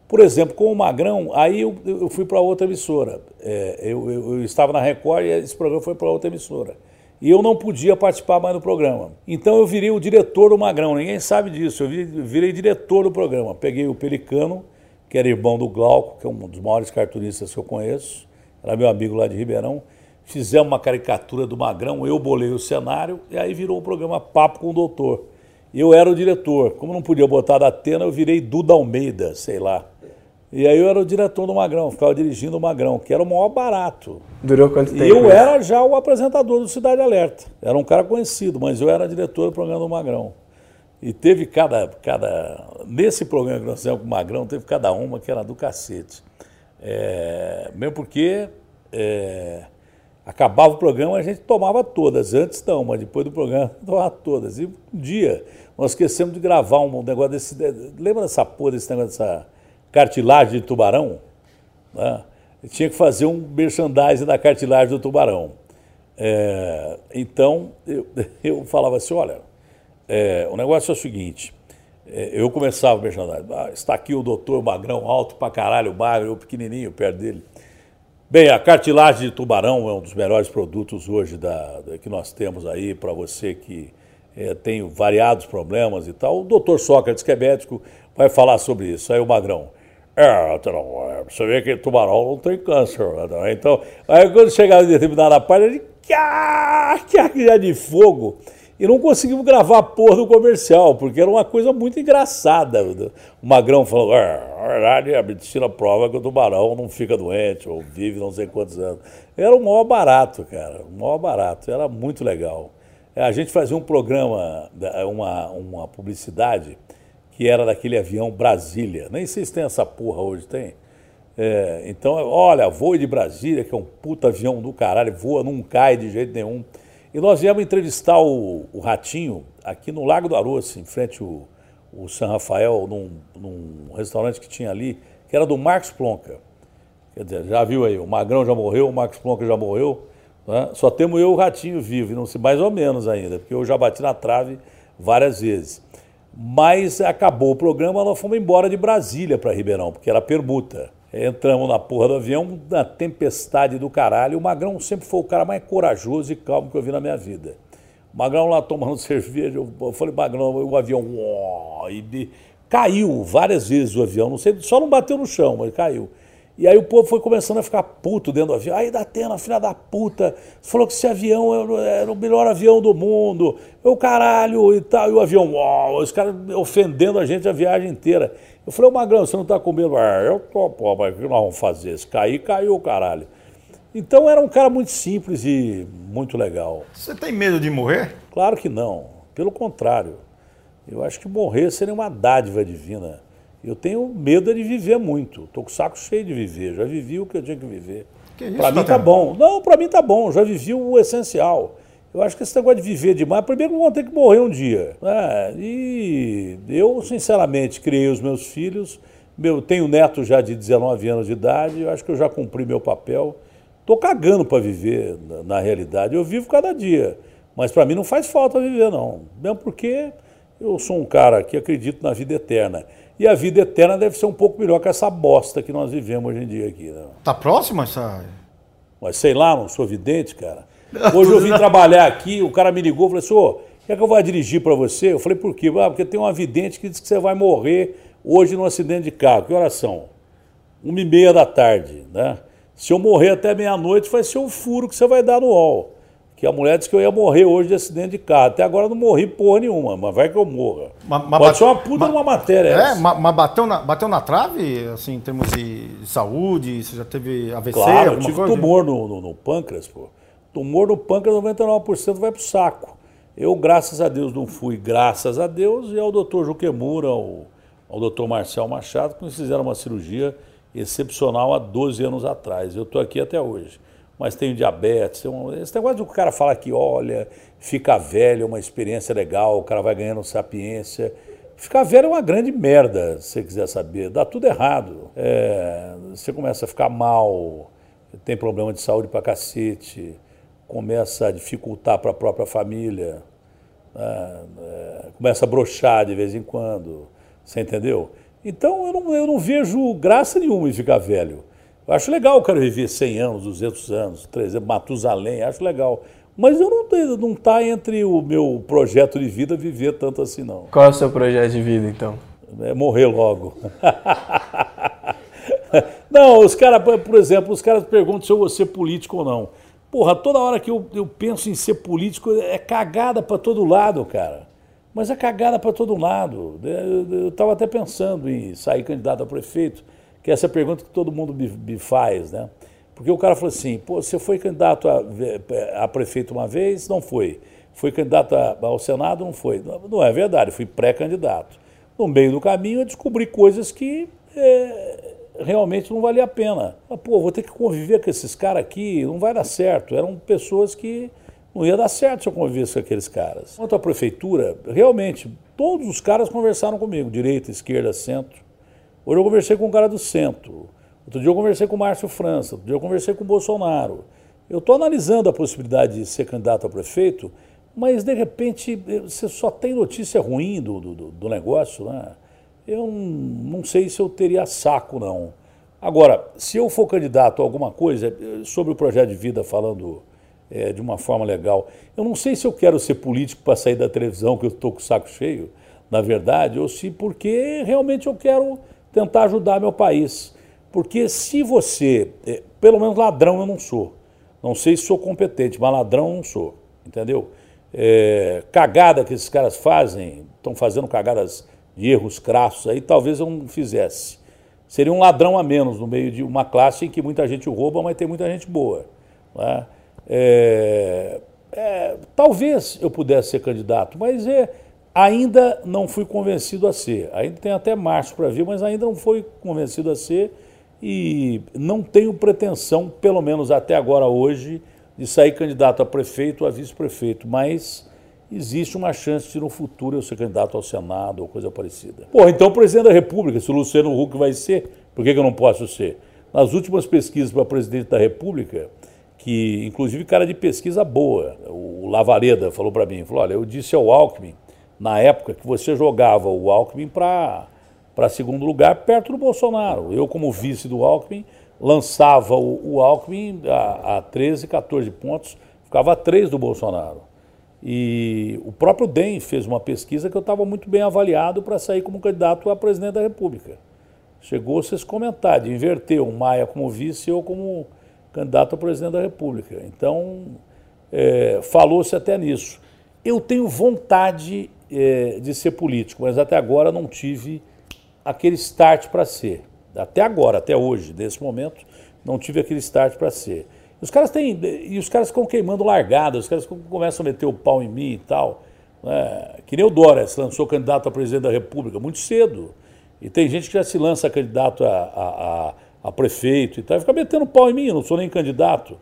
Por exemplo, com o Magrão, aí eu, eu fui para outra emissora. É, eu, eu, eu, estava na Record e esse programa foi para outra emissora. E eu não podia participar mais do programa. Então eu virei o diretor do Magrão, ninguém sabe disso. Eu virei diretor do programa. Peguei o Pelicano, que era irmão do Glauco, que é um dos maiores cartunistas que eu conheço, era meu amigo lá de Ribeirão. Fizemos uma caricatura do Magrão, eu bolei o cenário, e aí virou o programa Papo com o Doutor. Eu era o diretor. Como não podia botar da Atena, eu virei Duda Almeida, sei lá. E aí eu era o diretor do Magrão, ficava dirigindo o Magrão, que era o maior barato. Durou quanto tempo? E eu era já o apresentador do Cidade Alerta. Era um cara conhecido, mas eu era diretor do programa do Magrão. E teve cada, cada. Nesse programa que nós fizemos com o Magrão, teve cada uma que era do cacete. É, mesmo porque é, acabava o programa, a gente tomava todas. Antes não, mas depois do programa tomava todas. E um dia nós esquecemos de gravar um negócio desse. Lembra dessa porra desse negócio dessa cartilagem de tubarão? Né? tinha que fazer um merchandising da cartilagem do tubarão. É, então eu, eu falava assim: olha é, o negócio é o seguinte. É, eu começava o merchandising. Ah, está aqui o doutor Magrão, alto pra caralho, magro, eu pequenininho perto dele. Bem, a cartilagem de tubarão é um dos melhores produtos hoje da, da que nós temos aí para você que é, tem variados problemas e tal. O doutor Sócrates, que é médico, vai falar sobre isso. Aí o Magrão. É, você vê que tubarão não tem câncer. Né? Então, aí quando chegava em determinada parte, ele. Que já de fogo e não conseguimos gravar a porra do comercial, porque era uma coisa muito engraçada. O Magrão falou: é, na verdade, a medicina prova que o tubarão não fica doente ou vive não sei quantos anos. Era o maior barato, cara, o maior barato, era muito legal. A gente fazia um programa, uma, uma publicidade, que era daquele avião Brasília. Nem sei se tem essa porra hoje, tem? É, então, olha, voe de Brasília, que é um puta avião do caralho, voa, não cai de jeito nenhum. E nós viemos entrevistar o, o Ratinho aqui no Lago do Aroço, em frente ao, ao São Rafael, num, num, restaurante que tinha ali, que era do Marcos Plonka. Quer dizer, já viu aí, o Magrão já morreu, o Marcos Plonka já morreu. Né? Só temos eu e o Ratinho vivo, e não sei mais ou menos ainda, porque eu já bati na trave várias vezes. Mas acabou o programa, nós fomos embora de Brasília para Ribeirão, porque era permuta. Entramos na porra do avião, na tempestade do caralho. O Magrão sempre foi o cara mais corajoso e calmo que eu vi na minha vida. O Magrão lá tomando cerveja, eu falei, Magrão, o avião. Oh, e caiu várias vezes o avião, não sei, só não bateu no chão, mas caiu. E aí o povo foi começando a ficar puto dentro do avião. Aí da Atena, filha da puta, falou que esse avião era o melhor avião do mundo, o caralho e tal. E o avião, oh, os caras ofendendo a gente a viagem inteira. Eu falei, ô Magrão, você não está com medo? Ah, eu tô, pô, mas o que nós vamos fazer? Se cair, caiu, caralho. Então era um cara muito simples e muito legal. Você tem medo de morrer? Claro que não. Pelo contrário. Eu acho que morrer seria uma dádiva divina. Eu tenho medo de viver muito. Estou com o saco cheio de viver. Já vivi o que eu tinha que viver. Para mim tá bom. Não, para mim tá bom. Já vivi o essencial. Eu acho que esse negócio de viver demais, primeiro vão ter que morrer um dia. Né? E eu, sinceramente, criei os meus filhos. Meu, tenho neto já de 19 anos de idade, eu acho que eu já cumpri meu papel. Estou cagando para viver, na, na, realidade. Eu vivo cada dia. Mas para mim não faz falta viver, não. Mesmo porque eu sou um cara que acredito na vida eterna. E a vida eterna deve ser um pouco melhor que essa bosta que nós vivemos hoje em dia aqui. Né? Tá próximo essa. Mas sei lá, não sou vidente, cara. Hoje eu vim trabalhar aqui, o cara me ligou e falou assim, ô, quer que eu vá dirigir para você? Eu falei, por quê? Ah, porque tem um avidente que diz que você vai morrer hoje num acidente de carro. Que horas são? Uma e meia da tarde, né? Se eu morrer até meia-noite, vai ser um furo que você vai dar no UOL. que a mulher disse que eu ia morrer hoje de acidente de carro. Até agora eu não morri porra nenhuma, mas vai que eu morra. Ma- Pode ma- bate- ser uma puta ma- de uma matéria É, essa. mas mas bateu na, bateu na trave, assim, em termos de saúde? Você já teve AVC? Claro, eu tive coisa? tumor no, no- no pâncreas, pô. Tumor no pâncreas, 99% vai pro saco. Eu, graças a Deus, não fui, graças a Deus, e ao doutor Juquemura, ao, ao doutor Marcel Machado, que me fizeram uma cirurgia excepcional há 12 anos atrás. Eu estou aqui até hoje. Mas tenho diabetes, tenho esse negócio do cara falar que, olha, ficar velho é uma experiência legal, o cara vai ganhando sapiência. Ficar velho é uma grande merda, se você quiser saber. Dá tudo errado. É, você começa a ficar mal, tem problema de saúde pra cacete, começa a dificultar para a própria família, né, é, começa a brochar de vez em quando, você entendeu? Então eu não, eu não vejo graça nenhuma em ficar velho. Eu acho legal o cara viver 100 anos, 200 anos, 300, Matusalém, acho legal. Mas eu não não está entre o meu projeto de vida viver tanto assim, não. Qual é o seu projeto de vida, então? É morrer logo. não, os caras, por exemplo, os caras perguntam se eu vou ser político ou não. Porra, toda hora que eu, eu penso em ser político é cagada para todo lado, cara. Mas é cagada para todo lado. Eu estava até pensando em sair candidato a prefeito, que é essa pergunta que todo mundo me, me faz, né? Porque o cara falou assim, pô, você foi candidato a, a prefeito uma vez? Não foi. Foi candidato a, ao Senado? Não foi. Não, não é verdade, fui pré-candidato. No meio do caminho eu descobri coisas que é, realmente não valia a pena. Pô, vou ter que conviver com esses caras aqui, não vai dar certo. Eram pessoas que não ia dar certo se eu convivesse com aqueles caras. Quanto à prefeitura, realmente, todos os caras conversaram comigo, direita, esquerda, centro. Hoje eu conversei com um cara do centro. Outro dia eu conversei com o Márcio França, outro dia eu conversei com o Bolsonaro. Eu estou analisando a possibilidade de ser candidato a prefeito, mas de repente você só tem notícia ruim do, do, do negócio, né? Eu não, sei se eu teria saco, não. Agora, se eu for candidato a alguma coisa, sobre o projeto de vida falando é, de uma forma legal, eu não sei se eu quero ser político para sair da televisão, que eu estou com o saco cheio, na verdade, ou se porque realmente eu quero tentar ajudar meu país. Porque se você, é, pelo menos ladrão eu não sou, não sei se sou competente, mas ladrão eu não sou, entendeu? É, cagada que esses caras fazem, estão fazendo cagadas de erros crassos aí, talvez eu não fizesse. Seria um ladrão a menos no meio de uma classe em que muita gente rouba, mas tem muita gente boa. Né? É, é, talvez eu pudesse ser candidato, mas é, ainda não fui convencido a ser. Ainda tem até março para vir, mas ainda não fui convencido a ser e não tenho pretensão, pelo menos até agora hoje, de sair candidato a prefeito ou a vice-prefeito, mas existe uma chance de no futuro eu ser candidato ao Senado ou coisa parecida. Pô, então presidente da República, se o Luciano Huck vai ser, por que, que eu não posso ser? Nas últimas pesquisas para presidente da República, que inclusive cara de pesquisa boa, o Lavareda falou para mim, falou, olha, eu disse ao Alckmin, na época, que você jogava o Alckmin para segundo lugar, perto do Bolsonaro. Eu, como vice do Alckmin, lançava o, o Alckmin a, a 13, 14 pontos, ficava a 3 do Bolsonaro. E o próprio DEM fez uma pesquisa que eu estava muito bem avaliado para sair como candidato a presidente da República. Chegou-se de inverter o Maia como vice eu como candidato a presidente da República. Então, é, falou-se até nisso. Eu tenho vontade é, de ser político, mas até agora não tive aquele start para ser. Até agora, até hoje, nesse momento, não tive aquele start para ser. Os caras têm. E os caras ficam queimando largada, os caras começam a meter o pau em mim e tal. Né? Que nem o Dória se lançou candidato a presidente da República muito cedo. E tem gente que já se lança candidato a, a, a, a prefeito e tal, e fica metendo pau em mim, eu não sou nem candidato.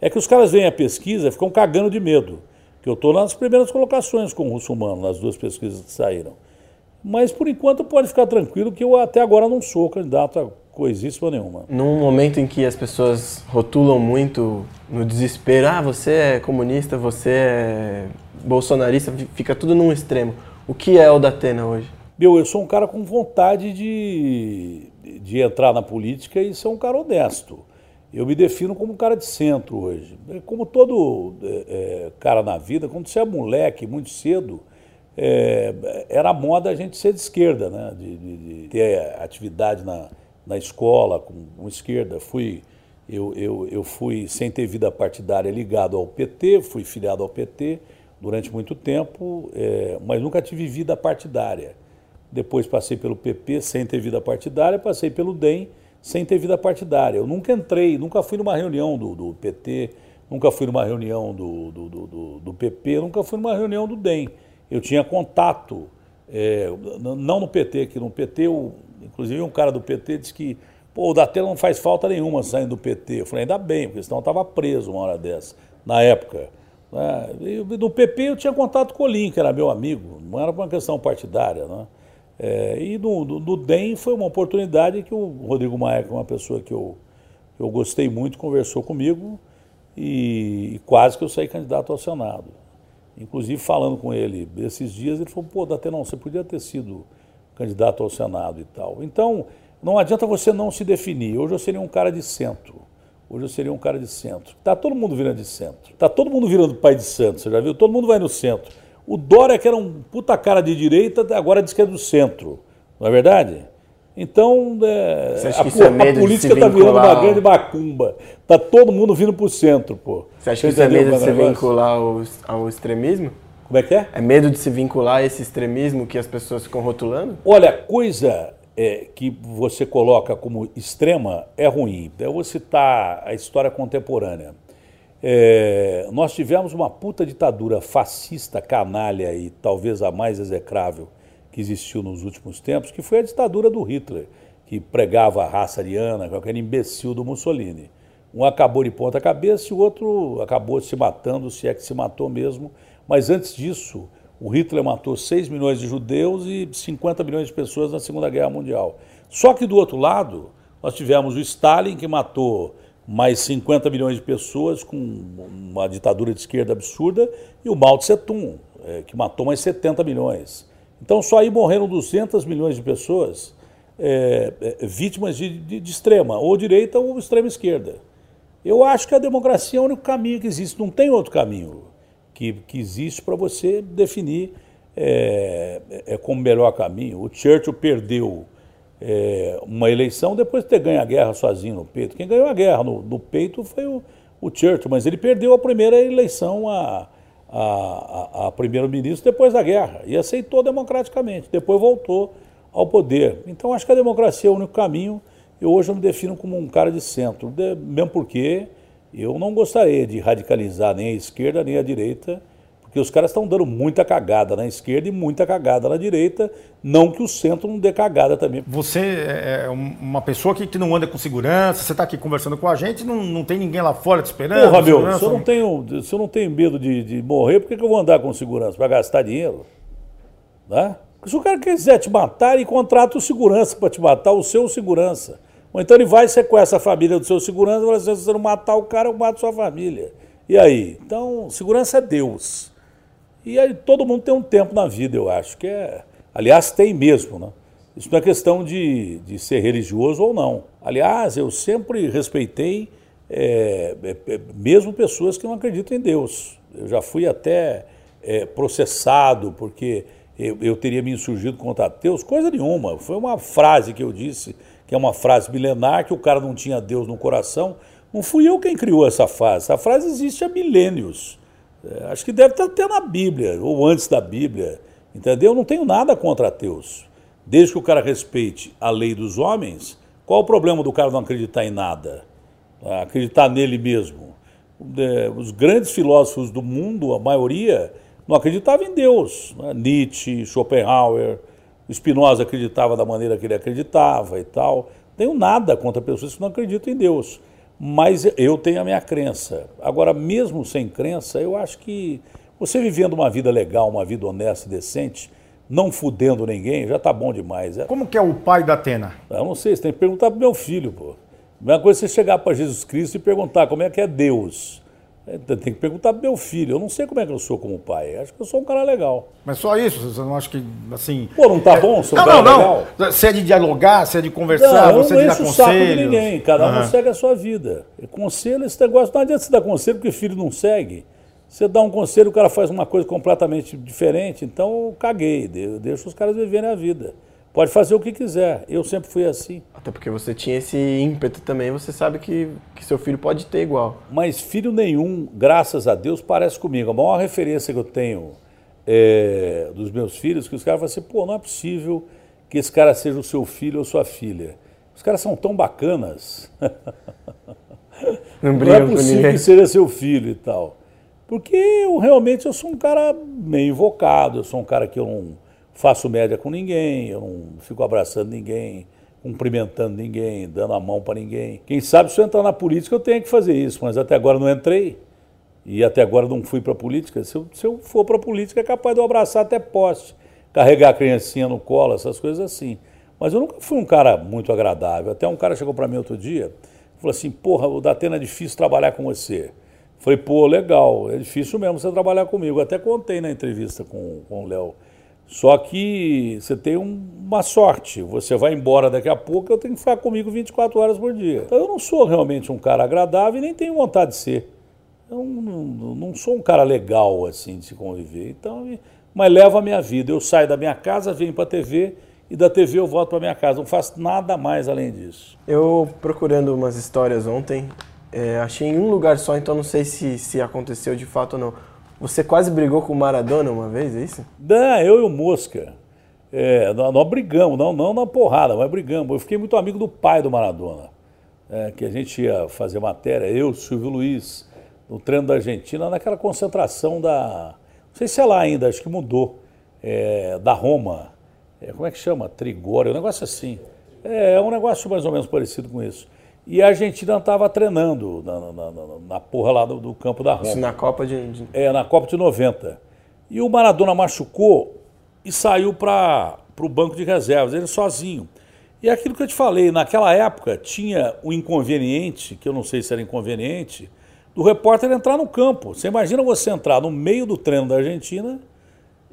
É que os caras veem a pesquisa e ficam cagando de medo. Que eu estou nas primeiras colocações com o Russo Humano, nas duas pesquisas que saíram. Mas por enquanto pode ficar tranquilo que eu até agora não sou candidato a coisíssima nenhuma. Num momento em que as pessoas rotulam muito no desespero, ah, você é comunista, você é bolsonarista, fica tudo num extremo. O que é o da Atena hoje? Meu, eu sou um cara com vontade de, de entrar na política e ser um cara honesto. Eu me defino como um cara de centro hoje. Como todo é, cara na vida, quando você é moleque muito cedo, é, era moda a gente ser de esquerda, né? de, de, de ter atividade na, na escola com, com esquerda. Fui Eu, eu, eu fui, sem ter vida partidária, ligado ao PT, fui filiado ao PT durante muito tempo, é, mas nunca tive vida partidária. Depois passei pelo PP sem ter vida partidária, passei pelo DEM sem ter vida partidária. Eu nunca entrei, nunca fui numa reunião do, do PT, nunca fui numa reunião do, do, do, do, PP, nunca fui numa reunião do DEM. Eu tinha contato, é, não no PT, que no PT, inclusive um cara do PT disse que Pô, o Datena não faz falta nenhuma saindo do PT. Eu falei, ainda bem, porque senão eu estava preso uma hora dessa, na época. Né? E do PP eu tinha contato com o Olim, que era meu amigo, não era uma questão partidária. Né? É, e no, no, no, DEM foi uma oportunidade que o Rodrigo Maia, que é uma pessoa que eu, eu gostei muito, conversou comigo e, e quase que eu saí candidato ao Senado. Inclusive, falando com ele esses dias, ele falou, pô, Datena, você podia ter sido candidato ao Senado e tal. Então, não adianta você não se definir. Hoje eu seria um cara de centro. Hoje eu seria um cara de centro. Está todo mundo virando de centro. Está todo mundo virando pai de santo, você já viu? Todo mundo vai no centro. O Dória, que era um puta cara de direita, agora diz que é do centro. Não é verdade? Então, é, a, é a, política está virando uma grande macumba. Está todo mundo vindo para o centro, pô. Você acha que isso é medo de se vincular ao, ao extremismo? Como é que é? É medo de se vincular a esse extremismo que as pessoas ficam rotulando? Olha, coisa é, que você coloca como extrema é ruim. Eu vou citar a história contemporânea. É, nós tivemos uma puta ditadura fascista, canalha e talvez a mais execrável que existiu nos últimos tempos, que foi a ditadura do Hitler, que pregava a raça ariana, aquele imbecil do Mussolini. Um acabou de ponta cabeça e o outro acabou se matando, se é que se matou mesmo. Mas antes disso, o Hitler matou 6 milhões de judeus e 50 milhões de pessoas na Segunda Guerra Mundial. Só que do outro lado, nós tivemos o Stalin, que matou mais 50 milhões de pessoas com uma ditadura de esquerda absurda, e o Mao Tse Tung, é, que matou mais 70 milhões. Então só aí morreram 200 milhões de pessoas é, é, vítimas de, de, de, extrema, ou direita ou extrema esquerda. Eu acho que a democracia é o único caminho que existe, não tem outro caminho que, que existe para você definir é, é, como melhor caminho. O Churchill perdeu é, uma eleição depois de ter ganho a guerra sozinho no peito. Quem ganhou a guerra no, no peito foi o, o, Churchill, mas ele perdeu a primeira eleição a, a, a, a primeiro-ministro depois da guerra e aceitou democraticamente. Depois voltou ao poder. Então acho que a democracia é o único caminho. E hoje eu me defino como um cara de centro, mesmo porque eu não gostaria de radicalizar nem a esquerda nem a direita, porque os caras estão dando muita cagada na esquerda e muita cagada na direita, não que o centro não dê cagada também. Você é, é uma pessoa que, que não anda com segurança, você está aqui conversando com a gente, não, não tem ninguém lá fora te esperando? Porra, meu, se eu não tenho, se eu não tenho medo de, de morrer, por que, que eu vou andar com segurança? Para gastar dinheiro? Né? Se o cara quiser te matar, ele contrata o segurança para te matar, o seu segurança. Ou então ele vai sequestra a família do seu segurança e fala assim, se você não matar o cara, eu mato sua família. E aí? Então, segurança é Deus. E aí todo mundo tem um tempo na vida, eu acho, que é... Aliás, tem mesmo, né? Isso não é questão de, de ser religioso ou não. Aliás, eu sempre respeitei é, é, é mesmo pessoas que não acreditam em Deus. Eu já fui até é, processado porque eu, eu, teria me insurgido contra ateus, coisa nenhuma. Foi uma frase que eu disse que é uma frase milenar, que o cara não tinha Deus no coração. Não fui eu quem criou essa frase. Essa frase existe há milênios. É, acho que deve estar até na Bíblia, ou antes da Bíblia. Entendeu? Eu não tenho nada contra ateus. Desde que o cara respeite a lei dos homens, qual o problema do cara não acreditar em nada? Acreditar nele mesmo. É, os grandes filósofos do mundo, a maioria, não acreditavam em Deus. Né? Nietzsche, Schopenhauer, o Spinoza acreditava da maneira que ele acreditava e tal. Tenho nada contra pessoas que não acreditam em Deus, mas eu tenho a minha crença. Agora, mesmo sem crença, eu acho que você vivendo uma vida legal, uma vida honesta e decente, não fudendo ninguém, já tá bom demais. É. Como que é o pai da Atena? Eu não sei, você tem que perguntar pro meu filho, pô. A mesma coisa é você chegar para Jesus Cristo e perguntar como é que é Deus. É, tem que perguntar pro meu filho. Eu não sei como é que eu sou como pai. Acho que eu sou um cara legal. Mas só isso? Você não acha que, assim... Pô, não tá é... bom? Sou um não, não, legal? não. Você é de dialogar, você é de conversar, não, você é de dar conselhos? Não, eu não ninguém. Cada um segue a sua vida. E conselho, esse negócio... Não adianta você dar conselho porque filho não segue. Você dá um conselho, o cara faz uma coisa completamente diferente. Então, eu caguei. Deixa os caras viverem a vida. Pode fazer o que quiser. Eu sempre fui assim. Até porque você tinha esse ímpeto também, você sabe que, que seu filho pode ter igual. Mas filho nenhum, graças a Deus, parece comigo. A maior referência que eu tenho é, dos meus filhos, que os caras falam assim, pô, não é possível que esse cara seja o seu filho ou sua filha. Os caras são tão bacanas. Não, não é possível que seja seu filho e tal. Porque eu realmente eu sou um cara meio invocado, eu sou um cara que eu não faço média com ninguém, eu não fico abraçando ninguém, cumprimentando ninguém, dando a mão para ninguém. Quem sabe se eu entrar na política eu tenho que fazer isso, mas até agora não entrei. E até agora não fui para a política. Se eu, se eu for para a política, é capaz de eu abraçar até poste, carregar a criancinha no colo, essas coisas assim. Mas eu nunca fui um cara muito agradável. Até um cara chegou para mim outro dia e falou assim: Porra, o Datena é difícil trabalhar com você. Falei, pô, legal, é difícil mesmo você trabalhar comigo. Até contei na entrevista com, com o Léo. Só que você tem um, uma sorte. Você vai embora daqui a pouco, eu tenho que ficar comigo 24 horas por dia. Então eu não sou realmente um cara agradável e nem tenho vontade de ser. Eu não, não sou um cara legal assim de se conviver. Então, mas levo a minha vida. Eu saio da minha casa, venho para a TV e da TV eu volto para minha casa. Não faço nada mais além disso. Eu procurando umas histórias ontem, é, achei em um lugar só, então não sei se, se aconteceu de fato ou não. Você quase brigou com o Maradona uma vez, é isso? Não, eu e o Mosca. É, nós, nós, brigamos, não, não na porrada, mas brigamos. Eu fiquei muito amigo do pai do Maradona, é, que a gente ia fazer matéria, eu, Silvio Luiz, no treino da Argentina, naquela concentração da. Não sei se é lá ainda, acho que mudou. É, da Roma. É, como é que chama? Trigório, um negócio assim. É, é um negócio mais ou menos parecido com isso. E a Argentina estava treinando na, na, na, na, porra lá do, do, campo da Roma. Isso na Copa de, de, É, na Copa de 90. E o Maradona machucou e saiu para o banco de reservas, ele sozinho. E aquilo que eu te falei, naquela época tinha o inconveniente, que eu não sei se era inconveniente, do repórter entrar no campo. Você imagina você entrar no meio do treino da Argentina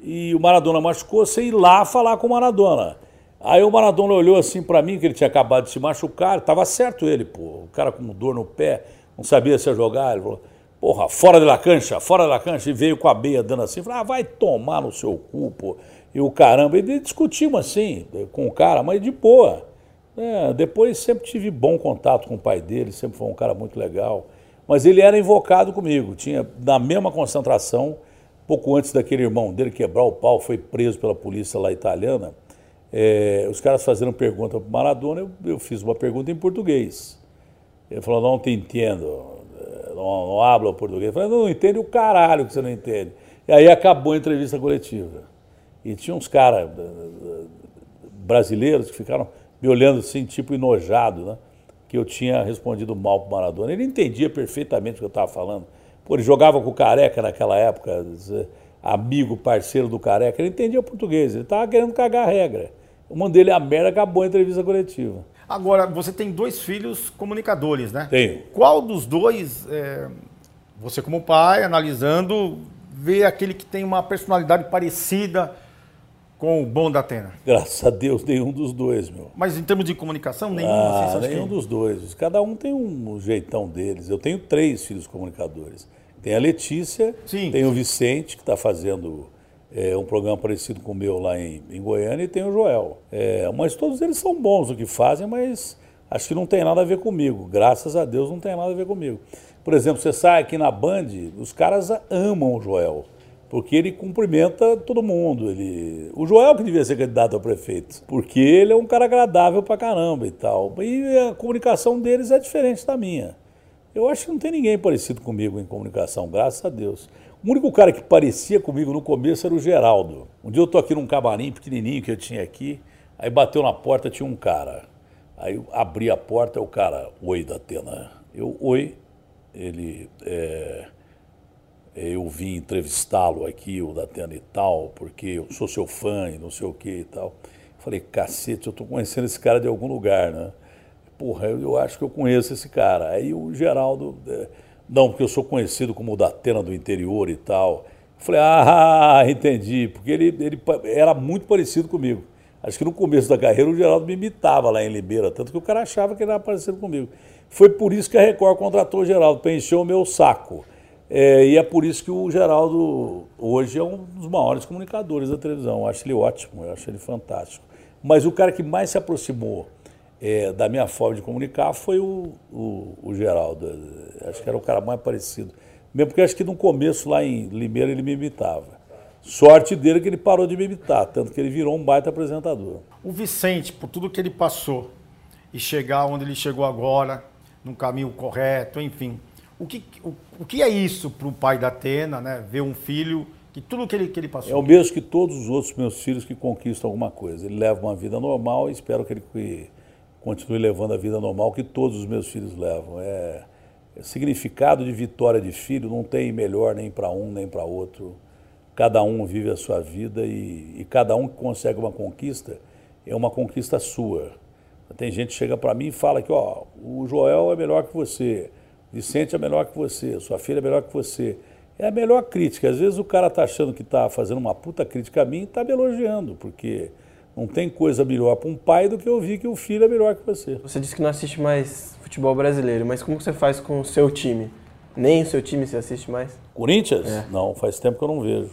e o Maradona machucou, você ir lá falar com o Maradona. Aí o Maradona olhou assim para mim, que ele tinha acabado de se machucar, estava certo ele, pô, o cara com dor no pé, não sabia se ia jogar, ele falou, porra, fora da cancha, fora da cancha, e veio com a beia dando assim, falou, ah, vai tomar no seu cu, pô, e o caramba, e discutimos assim, com o cara, mas de boa. É, depois sempre tive bom contato com o pai dele, sempre foi um cara muito legal, mas ele era invocado comigo, tinha na mesma concentração, pouco antes daquele irmão dele quebrar o pau, foi preso pela polícia lá italiana, é, os caras fazendo pergunta para Maradona, eu, eu, fiz uma pergunta em português. Ele falou, não te entendo, não, não habla português. Eu falei, não, não entende o caralho que você não entende. E aí acabou a entrevista coletiva. E tinha uns caras eh, eh, brasileiros que ficaram me olhando assim, tipo enojado, né? Que eu tinha respondido mal para o Maradona. Ele entendia perfeitamente o que eu estava falando. Pô, ele jogava com o Careca naquela época, amigo, parceiro do Careca, ele entendia o português, ele estava querendo cagar a regra. O mandei a merda, acabou a entrevista coletiva. Agora, você tem dois filhos comunicadores, né? Tenho. Qual dos dois, é, você como pai, analisando, vê aquele que tem uma personalidade parecida com o bom da Atena? Graças a Deus, nenhum dos dois, meu. Mas em termos de comunicação, nenhum? Ah, assim, nenhum dos dois. Cada um tem um jeitão deles. Eu tenho três filhos comunicadores. Tem a Letícia, Sim. tem o Vicente, que está fazendo é, um programa parecido com o meu lá em, em Goiânia, e tem o Joel. É, mas todos eles são bons no que fazem, mas acho que não tem nada a ver comigo. Graças a Deus não tem nada a ver comigo. Por exemplo, você sai aqui na Band, os caras amam o Joel. Porque ele cumprimenta todo mundo. Ele... O Joel que devia ser candidato a prefeito. Porque ele é um cara agradável pra caramba e tal. E a comunicação deles é diferente da minha. Eu acho que não tem ninguém parecido comigo em comunicação, graças a Deus. O único cara que parecia comigo no começo era o Geraldo. Um dia eu tô aqui num camarim pequenininho que eu tinha aqui, aí bateu na porta, tinha um cara. Aí eu abri a porta, o cara, oi, Datena. Eu, oi. Ele, é, eu vim entrevistá-lo aqui, o Datena e tal, porque eu sou seu fã e não sei o que e tal. Falei, cacete, eu tô conhecendo esse cara de algum lugar, né? Porra, eu, eu acho que eu conheço esse cara. Aí o Geraldo... É, não, porque eu sou conhecido como o Datena do interior e tal. falei, ah, entendi, porque ele, ele era muito parecido comigo. Acho que no começo da carreira o Geraldo me imitava lá em Limeira, tanto que o cara achava que ele era parecido comigo. Foi por isso que a Record contratou o Geraldo, para encher o meu saco. É, e é por isso que o Geraldo hoje é um dos maiores comunicadores da televisão. Eu acho ele ótimo, eu acho ele fantástico. Mas o cara que mais se aproximou é, da minha forma de comunicar foi o, o, o, Geraldo. Acho que era o cara mais parecido. Mesmo porque acho que no começo lá em Limeira ele me imitava. Sorte dele que ele parou de me imitar, tanto que ele virou um baita apresentador. O Vicente, por tudo que ele passou e chegar onde ele chegou agora, no caminho correto, enfim. O que, o, o que é isso para o pai da Atena, né? Ver um filho que tudo que ele, que ele passou. É o mesmo que todos os outros meus filhos que conquistam alguma coisa. Ele leva uma vida normal e espero que ele continue levando a vida normal que todos os meus filhos levam. É, é significado de vitória de filho não tem melhor nem para um nem para outro. Cada um vive a sua vida e, e cada um que consegue uma conquista é uma conquista sua. Tem gente que chega para mim e fala que ó, o Joel é melhor que você, Vicente é melhor que você, sua filha é melhor que você. É a melhor crítica. Às vezes o cara está achando que está fazendo uma puta crítica a mim e está me elogiando, porque não tem coisa melhor para um pai do que ouvir que o filho é melhor que você. Você disse que não assiste mais futebol brasileiro, mas como você faz com o seu time? Nem o seu time você assiste mais? Corinthians? É. Não, faz tempo que eu não vejo.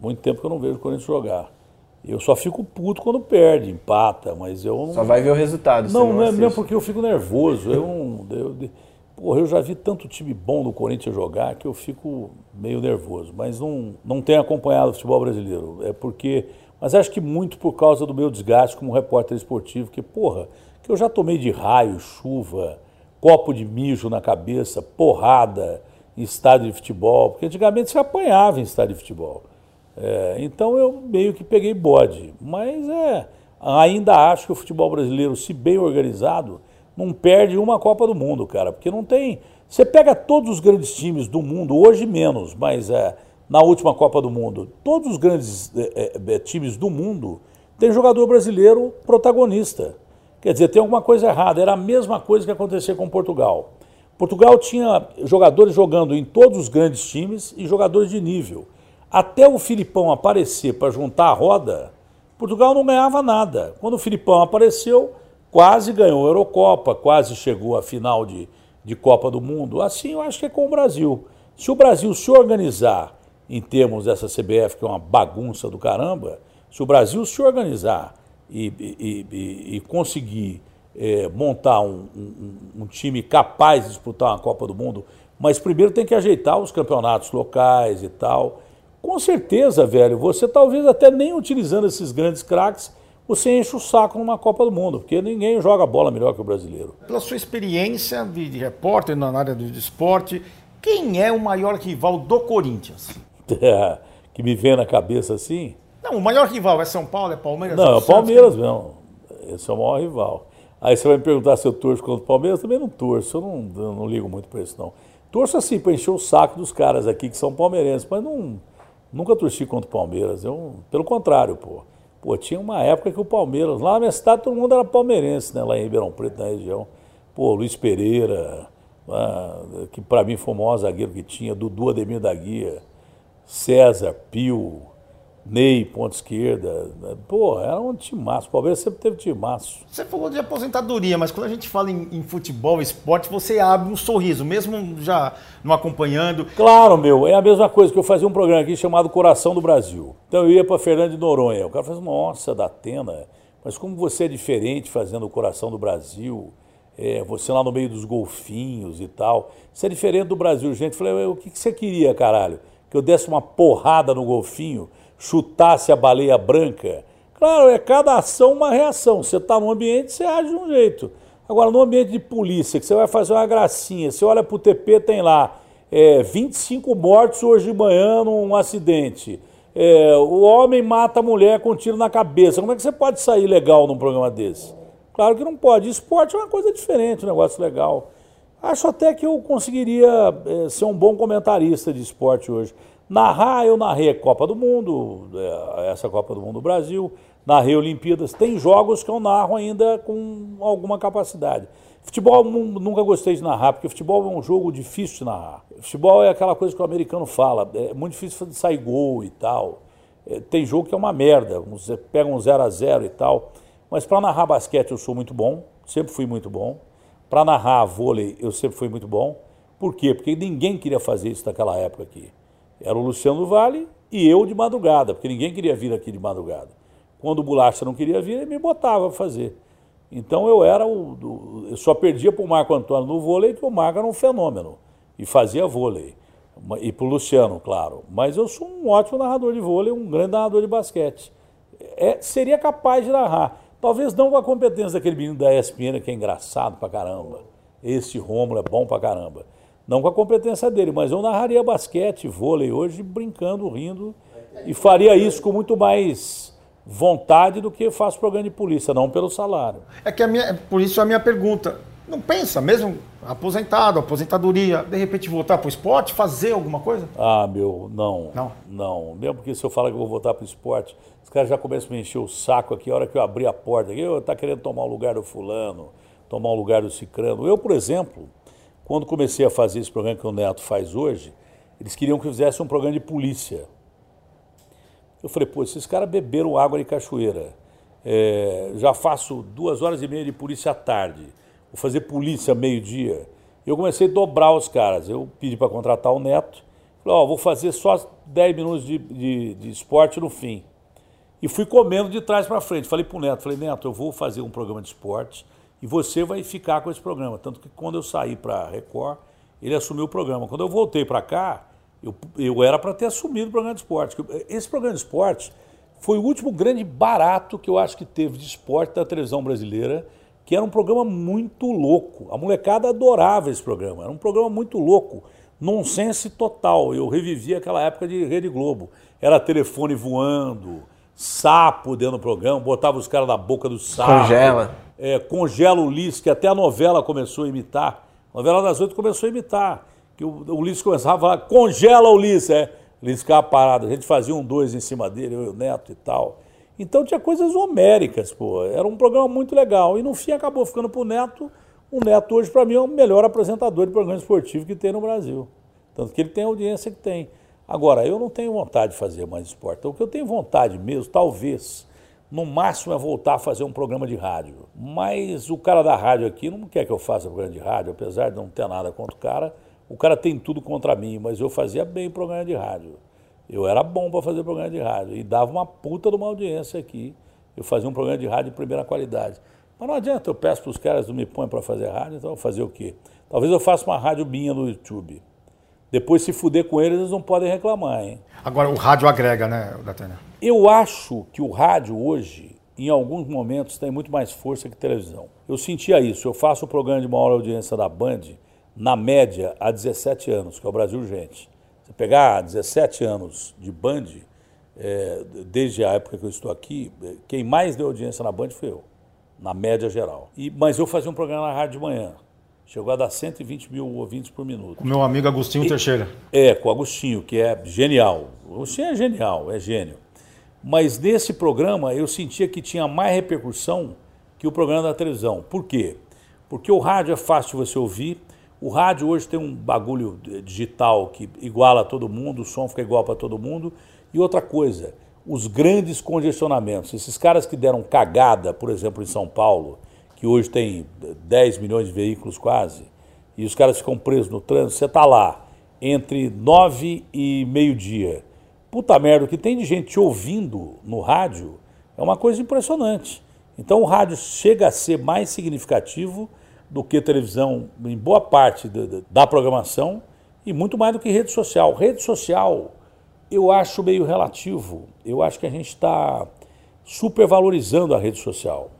Muito tempo que eu não vejo o Corinthians jogar. Eu só fico puto quando perde, empata, mas eu não. Só vai ver o resultado. Não, não, é mesmo porque eu fico nervoso. Eu não. Eu, Porra, eu já vi tanto time bom do Corinthians jogar que eu fico meio nervoso, mas não, não tenho acompanhado o futebol brasileiro. É porque. Mas acho que muito por causa do meu desgaste como repórter esportivo, que, porra, que eu já tomei de raio, chuva, copo de mijo na cabeça, porrada em estádio de futebol, porque antigamente se apanhava em estádio de futebol. É, então eu meio que peguei bode. Mas é, ainda acho que o futebol brasileiro, se bem organizado, não perde uma Copa do Mundo, cara, porque não tem. Você pega todos os grandes times do mundo, hoje menos, mas é, na última Copa do Mundo, todos os grandes é, é, times do mundo têm jogador brasileiro protagonista. Quer dizer, tem alguma coisa errada. Era a mesma coisa que acontecia com Portugal. Portugal tinha jogadores jogando em todos os grandes times e jogadores de nível. Até o Filipão aparecer para juntar a roda, Portugal não ganhava nada. Quando o Filipão apareceu, quase ganhou a Eurocopa, quase chegou à final de, de Copa do Mundo. Assim eu acho que é com o Brasil. Se o Brasil se organizar em termos dessa CBF, que é uma bagunça do caramba, se o Brasil se organizar e, e, e, e conseguir é, montar um, um, um, time capaz de disputar uma Copa do Mundo, mas primeiro tem que ajeitar os campeonatos locais e tal. Com certeza, velho, você talvez até nem utilizando esses grandes craques, você enche o saco numa Copa do Mundo, porque ninguém joga bola melhor que o brasileiro. Pela sua experiência de, repórter na área do esporte, quem é o maior rival do Corinthians? Que me vem na cabeça assim? Não, o maior rival é São Paulo, é Palmeiras? Não, é o Palmeiras mesmo. Esse é o maior rival. Aí você vai me perguntar se eu torço contra o Palmeiras, também não torço, eu não, eu não ligo muito para isso não. Torço assim, para encher o saco dos caras aqui que são palmeirenses, mas não, nunca torci contra o Palmeiras. Eu, pelo contrário, pô. Pô, tinha uma época que o Palmeiras, lá na minha cidade todo mundo era palmeirense, né? Lá em Ribeirão Preto, na região. Pô, Luiz Pereira, que para mim foi o maior zagueiro que tinha, Dudu Ademir da Guia, César, Pio, Ney, ponta esquerda. Pô, era um timaço. O Palmeiras sempre teve timaço. Você falou de aposentadoria, mas quando a gente fala em, em, futebol, esporte, você abre um sorriso, mesmo já não acompanhando. Claro, meu. É a mesma coisa que eu fazia um programa aqui chamado Coração do Brasil. Então eu ia para Fernando de Noronha. O cara falou, nossa, da Atena, mas como você é diferente fazendo o Coração do Brasil, é, você lá no meio dos golfinhos e tal. Você é diferente do Brasil, gente. Eu falei, o que, que você queria, caralho? Que eu desse uma porrada no golfinho? chutasse a baleia branca. Claro, é cada ação uma reação. Você está no ambiente, você age de um jeito. Agora, no ambiente de polícia, que você vai fazer uma gracinha, você olha para o TP, tem lá é, 25 mortos hoje de manhã num acidente. É, o homem mata a mulher com um tiro na cabeça. Como é que você pode sair legal num programa desse? Claro que não pode. Esporte é uma coisa diferente, um negócio legal. Acho até que eu conseguiria é, ser um bom comentarista de esporte hoje. Narrar, eu narrei a Copa do Mundo, é, essa Copa do Mundo do Brasil, narrei Olimpíadas. Tem jogos que eu narro ainda com alguma capacidade. Futebol nunca gostei de narrar, porque futebol é um jogo difícil de narrar. Futebol é aquela coisa que o americano fala, é muito difícil de sair gol e tal. É, tem jogo que é uma merda, você pega um 0 a 0 e tal. Mas para narrar basquete eu sou muito bom, sempre fui muito bom. Para narrar vôlei eu sempre fui muito bom. Por quê? Porque ninguém queria fazer isso naquela época aqui. Era o Luciano Vale e eu de madrugada, porque ninguém queria vir aqui de madrugada. Quando o Bolacha não queria vir, ele me botava para fazer. Então eu era o. Eu só perdia para o Marco Antônio no vôlei, que o Marco era um fenômeno. E fazia vôlei. E para o Luciano, claro. Mas eu sou um ótimo narrador de vôlei, um grande narrador de basquete. É, seria capaz de narrar. Talvez não com a competência daquele menino da ESPN, que é engraçado pra caramba. Esse Rômulo é bom pra caramba. Não com a competência dele, mas eu narraria basquete, vôlei hoje, brincando, rindo. E faria isso com muito mais vontade do que faço programa de polícia, não pelo salário. É que a minha, por isso a minha pergunta. Não pensa, mesmo aposentado, aposentadoria, de repente voltar para o esporte, fazer alguma coisa? Ah, meu, não. Não? Não. Mesmo porque se eu falar que eu vou voltar para o esporte, os caras já começam a me encher o saco aqui, a hora que eu abrir a porta eu tá querendo tomar o lugar do fulano, tomar o lugar do cicrano. Eu, por exemplo, quando comecei a fazer esse programa que o Neto faz hoje, eles queriam que eu fizesse um programa de polícia. Eu falei, pô, esses caras beberam água de cachoeira. É, já faço duas horas e meia de polícia à tarde. Vou fazer polícia meio-dia. Eu comecei a dobrar os caras. Eu pedi para contratar o Neto. Falei, ó, oh, vou fazer só 10 minutos de, de, de esporte no fim. E fui comendo de trás para frente. Falei pro Neto, falei, Neto, eu vou fazer um programa de esporte e você vai ficar com esse programa. Tanto que quando eu saí para Record, ele assumiu o programa. Quando eu voltei para cá, eu, eu era para ter assumido o programa de esporte. Esse programa de esporte foi o último grande barato que eu acho que teve de esporte da televisão brasileira, que era um programa muito louco. A molecada adorava esse programa. Era um programa muito louco, nonsense total. Eu revivia aquela época de Rede Globo. Era telefone voando, sapo dentro do programa, botava os caras na boca do sapo. Congela. É, congela o Liz, que até a novela começou a imitar. A novela das oito começou a imitar que o, o Ulisses começava a falar, congela o Ulisses, é. O Ulisses ficava parado, a gente fazia um dois em cima dele, eu e o Neto e tal. Então tinha coisas homéricas, pô. Era um programa muito legal. E no fim acabou ficando pro Neto. O Neto hoje, para mim, é o melhor apresentador de programa esportivo que tem no Brasil. Tanto que ele tem a audiência que tem. Agora, eu não tenho vontade de fazer mais esporte. O que eu tenho vontade mesmo, talvez, no máximo é voltar a fazer um programa de rádio. Mas o cara da rádio aqui não quer que eu faça programa de rádio, apesar de não ter nada contra o cara. O cara tem tudo contra mim, mas eu fazia bem programa de rádio. Eu era bom para fazer programa de rádio e dava uma puta de uma audiência aqui. Eu fazia um programa de rádio de primeira qualidade. Mas não adianta, eu peço para os caras não me põem para fazer rádio, então eu vou fazer o quê? Talvez eu faça uma rádio minha no YouTube. Depois, se fuder com eles, eles não podem reclamar, hein? Agora, o rádio agrega, né, Datena? Eu acho que o rádio hoje, em alguns momentos, tem muito mais força que televisão. Eu sentia isso. Eu faço o programa de maior audiência da Band na média, há 17 anos, que é o Brasil Gente. Você pegar 17 anos de Band, é, desde a época que eu estou aqui, é, quem mais deu audiência na Band foi eu, na média geral. E, mas eu fazia um programa na rádio de manhã. Chegou a dar 120 mil ouvintes por minuto. Com meu amigo Agostinho e, Teixeira. É, com o Agostinho, que é genial. O Agostinho é genial, é gênio. Mas nesse programa eu sentia que tinha mais repercussão que o programa da televisão. Por quê? Porque o rádio é fácil de você ouvir, o rádio hoje tem um bagulho digital que iguala todo mundo, o som fica igual para todo mundo. E outra coisa, os grandes congestionamentos. Esses caras que deram cagada, por exemplo, em São Paulo, que hoje tem 10 milhões de veículos quase, e os caras ficam presos no trânsito, você está lá entre 9 e meio-dia. Puta merda, o que tem de gente ouvindo no rádio é uma coisa impressionante. Então o rádio chega a ser mais significativo do que televisão em boa parte da programação e muito mais do que rede social. Rede social eu acho meio relativo. Eu acho que a gente está supervalorizando a rede social.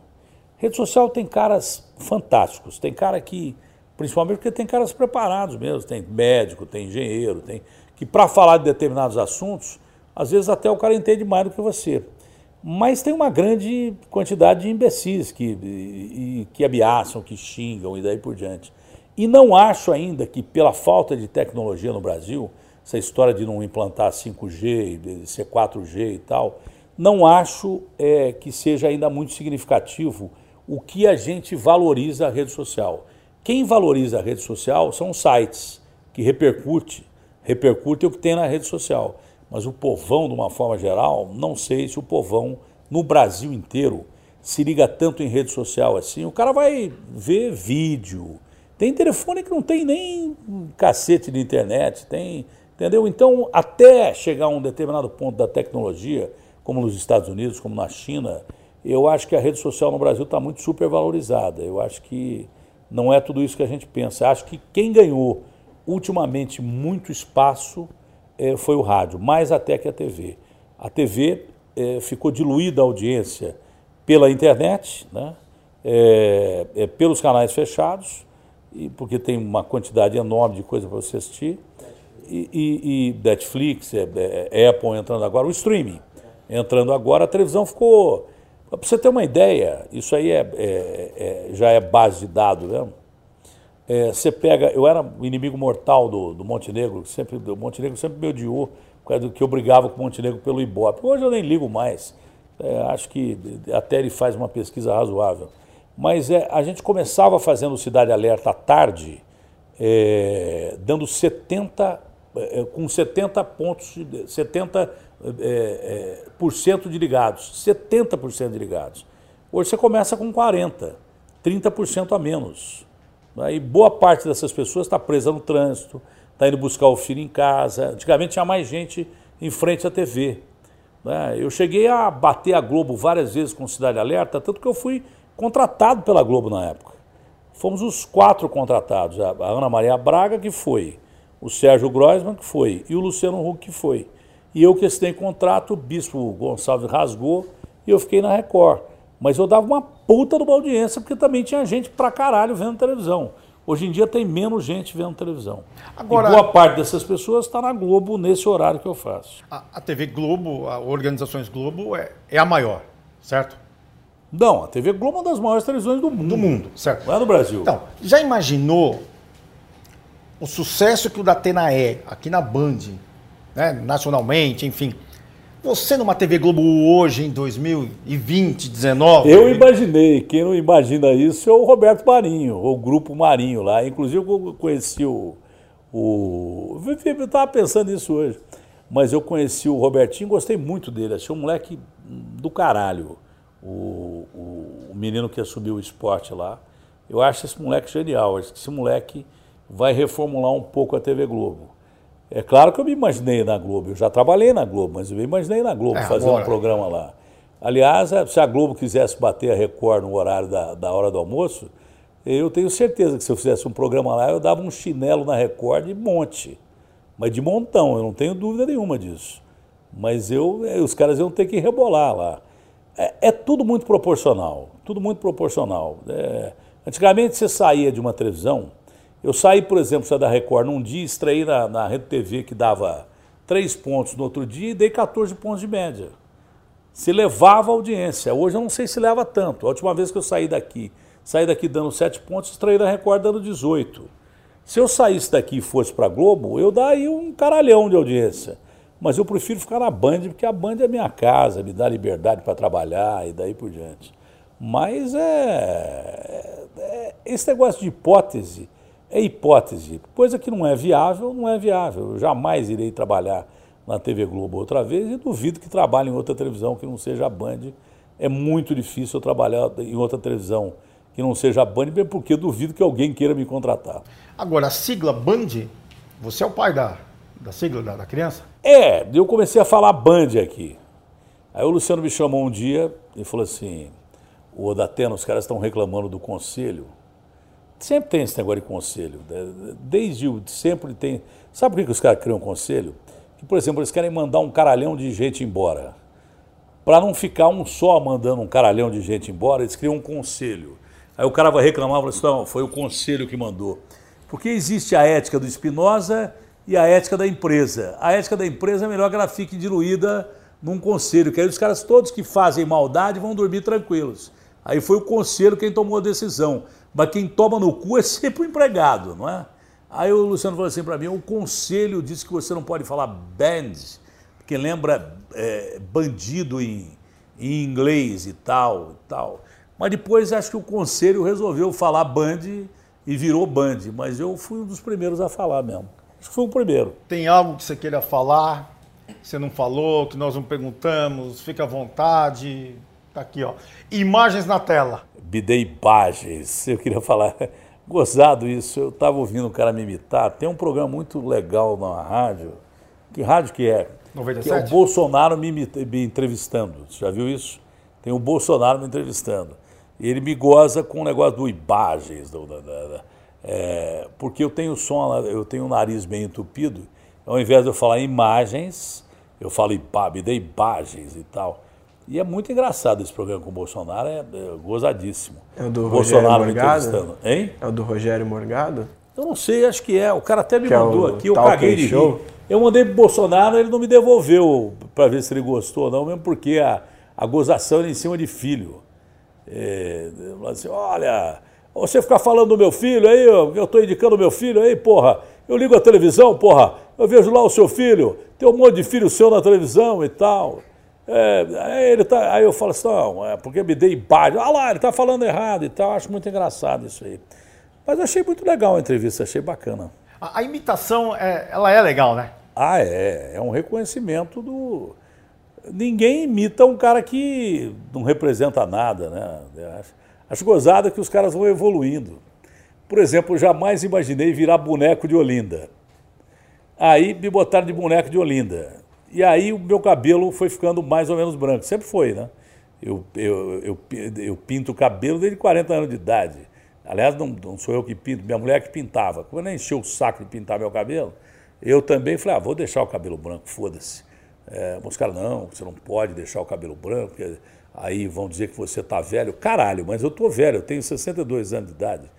Rede social tem caras fantásticos, tem cara que, principalmente porque tem caras preparados mesmo, tem médico, tem engenheiro, tem que para falar de determinados assuntos, às vezes até o cara entende mais do que você. Mas tem uma grande quantidade de imbecis que, e, que ameaçam, que xingam e daí por diante. E não acho ainda que, pela falta de tecnologia no Brasil, essa história de não implantar 5G, de ser 4G e tal, não acho é, que seja ainda muito significativo o que a gente valoriza a rede social. Quem valoriza a rede social são os sites que repercute, repercute o que tem na rede social. Mas o povão, de uma forma geral, não sei se o povão no Brasil inteiro se liga tanto em rede social assim. O cara vai ver vídeo. Tem telefone que não tem nem cacete de internet, tem, entendeu? Então, até chegar a um determinado ponto da tecnologia, como nos Estados Unidos, como na China, eu acho que a rede social no Brasil está muito supervalorizada. Eu acho que não é tudo isso que a gente pensa. Acho que quem ganhou ultimamente muito espaço é, foi o rádio, mais até que a TV. A TV é, ficou diluída a audiência pela internet, né? É, é, pelos canais fechados, e porque tem uma quantidade enorme de coisa para você assistir, e, e, e Netflix, é, Apple entrando agora, o streaming entrando agora, a televisão ficou. Para você ter uma ideia, isso aí é, é, já é base de dado mesmo. É, você pega, eu era inimigo mortal do, do Montenegro, sempre, o Montenegro sempre me odiou, por causa do que eu brigava com o Montenegro pelo Ibope. Hoje eu nem ligo mais, é, acho que até ele faz uma pesquisa razoável. Mas é, a gente começava fazendo Cidade Alerta à tarde, é, dando 70, é, com 70 pontos, 70 é, por cento de ligados, 70% de ligados. Hoje você começa com 40, 30% a menos. Né? E boa parte dessas pessoas está presa no trânsito, está indo buscar o filho em casa. Antigamente tinha mais gente em frente à TV. Né? Eu cheguei a bater a Globo várias vezes com Cidade Alerta, tanto que eu fui contratado pela Globo na época. Fomos os quatro contratados. A Ana Maria Braga, que foi, o Sérgio Groisman, que foi, e o Luciano Huck, que foi. E eu que assinei contrato, o Bispo Gonçalves rasgou e eu fiquei na Record. Mas eu dava uma puta de uma audiência, porque também tinha gente pra caralho vendo televisão. Hoje em dia tem menos gente vendo televisão. Agora, e boa parte dessas pessoas está na Globo nesse horário que eu faço. A, a TV Globo, a Organizações Globo, é, é, a maior, certo? Não, a TV Globo é uma das maiores televisões do mundo. Do mundo, certo. Não é do Brasil. Então, já imaginou o sucesso que o Datena é aqui na Band, né, nacionalmente, enfim, você numa TV Globo hoje, em 2020, 19. Eu imaginei. Quem não imagina isso é o Roberto Marinho, o Grupo Marinho lá. Inclusive, eu conheci o. o eu estava pensando nisso hoje. Mas eu conheci o Robertinho, gostei muito dele. Achei um moleque do caralho. O, o, o menino que assumiu o esporte lá. Eu acho esse moleque genial. Acho que esse moleque vai reformular um pouco a TV Globo. É claro que eu me imaginei na Globo, eu já trabalhei na Globo, mas eu me imaginei na Globo, é, fazendo um programa lá. Aliás, é, se a Globo quisesse bater a Record no horário da, da hora do almoço, eu tenho certeza que se eu fizesse um programa lá, eu dava um chinelo na Record de monte. Mas de montão, eu não tenho dúvida nenhuma disso. Mas eu, é, os caras iam ter que rebolar lá. É, é tudo muito proporcional, tudo muito proporcional. É, antigamente você saía de uma televisão, eu saí, por exemplo, da Record num dia, estreiei na, na Rede TV que dava 3 pontos no outro dia e dei 14 pontos de média. Se levava a audiência. Hoje eu não sei se leva tanto. A última vez que eu saí daqui, saí daqui dando 7 pontos, estreiei na Record dando 18. Se eu saísse daqui e fosse para Globo, eu daria um caralhão de audiência. Mas eu prefiro ficar na Band, porque a Band é minha casa, me dá liberdade para trabalhar e daí por diante. Mas é, é, é esse negócio de hipótese é hipótese. Coisa que não é viável, não é viável. Eu jamais irei trabalhar na TV Globo outra vez e duvido que trabalhe em outra televisão que não seja a Band. É muito difícil eu trabalhar em outra televisão que não seja a Band, porque duvido que alguém queira me contratar. Agora, a sigla Band, você é o pai da, da sigla da, da criança? É, eu comecei a falar Band aqui. Aí o Luciano me chamou um dia e falou assim: o Datena, os caras estão reclamando do conselho Sempre tem esse negócio de conselho. Né? Desde o, sempre tem. Sabe por que os caras criam um conselho? Que, por exemplo, eles querem mandar um caralhão de gente embora. Para não ficar um só mandando um caralhão de gente embora, eles criam um conselho. Aí o cara vai reclamar e fala assim: não, foi o conselho que mandou. Porque existe a ética do Espinosa e a ética da empresa. A ética da empresa é melhor que ela fique diluída num conselho, que aí os caras todos que fazem maldade vão dormir tranquilos. Aí foi o conselho quem tomou a decisão. Mas quem toma no cu é sempre o empregado, não é? Aí o Luciano falou assim para mim: o conselho disse que você não pode falar band, porque lembra é, bandido em, em inglês e tal, e tal. Mas depois acho que o conselho resolveu falar band e virou band. Mas eu fui um dos primeiros a falar mesmo. Acho que foi o primeiro. Tem algo que você queira falar, você não falou, que nós não perguntamos? Fique à vontade. Tá aqui, ó. Imagens na tela. Bidei imagens. Eu queria falar, gozado isso. Eu estava ouvindo um cara me imitar. Tem um programa muito legal na rádio, Que rádio que é? 97? Que é o Bolsonaro me, me entrevistando. Você já viu isso? Tem o Bolsonaro me entrevistando. E ele me goza com o negócio do imagens, do, da, da, é, porque eu tenho som, eu tenho o nariz bem entupido. Ao invés de eu falar imagens, eu falo me dê imagens e tal. E é muito engraçado esse programa com o Bolsonaro, é, é gozadíssimo. É o do o Rogério Bolsonaro me Morgado? entrevistando. Hein? É o do Rogério Morgado? Eu não sei, acho que é. O cara até me Que é mandou o aqui, eu caguei de Show? rir. Eu mandei pro Bolsonaro, ele não me devolveu para ver se ele gostou ou não, mesmo porque a, a gozação era em cima de filho. É, assim, olha, você ficar falando do meu filho aí, eu, eu tô indicando o meu filho aí, porra. Eu ligo a televisão, porra, eu vejo lá o seu filho, tem um monte de filho seu na televisão e tal. É, aí, ele tá, aí eu falo assim, não, é porque me dei imagem. Ah lá, ele tá falando errado e tal. Acho muito engraçado isso aí. Mas achei muito legal a entrevista, achei bacana. A, a imitação, é, ela é legal, né? Ah, é. É um reconhecimento do. Ninguém imita um cara que não representa nada, né? Eu Acho, acho gozado que os caras vão evoluindo. Por exemplo, eu jamais imaginei virar boneco de Olinda. Aí me botaram de boneco de Olinda. E aí o meu cabelo foi ficando mais ou menos branco. Sempre foi, né? Eu, eu, eu, eu pinto o cabelo desde 40 anos de idade. Aliás, não, não sou eu que pinto, minha mulher que pintava. Quando ela encheu o saco de pintar meu cabelo, eu também falei, ah, vou deixar o cabelo branco, foda-se. É, não, você não pode deixar o cabelo branco, porque aí vão dizer que você tá velho. Caralho, mas eu tô velho, eu tenho 62 anos de idade.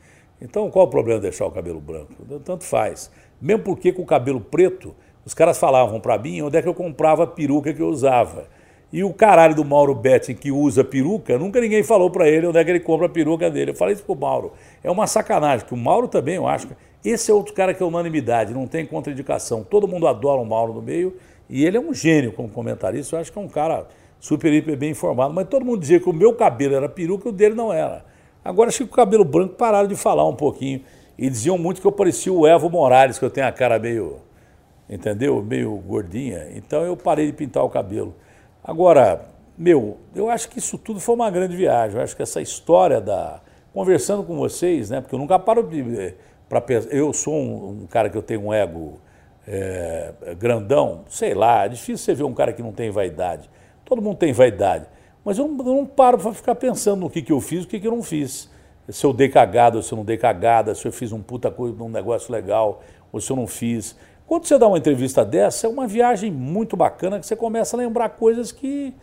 Então qual o problema de deixar o cabelo branco? Tanto faz. Mesmo porque com o cabelo preto, os caras falavam para mim onde é que eu comprava a peruca que eu usava. E o caralho do Mauro Betting que usa peruca, nunca ninguém falou para ele onde é que ele compra a peruca dele. Eu falei isso pro Mauro. É uma sacanagem, que o Mauro também, eu acho. Esse é outro cara que é unanimidade, não tem contraindicação. Todo mundo adora o Mauro no meio e ele é um gênio como comentarista. Eu acho que é um cara super, hiper bem informado. Mas todo mundo dizia que o meu cabelo era peruca e o dele não era. Agora, acho que o cabelo branco pararam de falar um pouquinho. E diziam muito que eu parecia o Evo Morales, que eu tenho a cara meio, entendeu? Meio gordinha. Então eu parei de pintar o cabelo. Agora, meu, eu acho que isso tudo foi uma grande viagem. Eu acho que essa história da. Conversando com vocês, né? Porque eu nunca paro de. Pra, pensar- eu sou um, um cara que eu tenho um ego é, grandão, sei lá, é difícil você ver um cara que não tem vaidade. Todo mundo tem vaidade. Mas eu não, eu não paro para ficar pensando no que, que eu fiz e o que, que eu não fiz. Se eu dei cagada se eu não dei cagada, se eu fiz um puta coisa, um negócio legal ou se eu não fiz. Quando você dá uma entrevista dessa, é uma viagem muito bacana que você começa a lembrar coisas que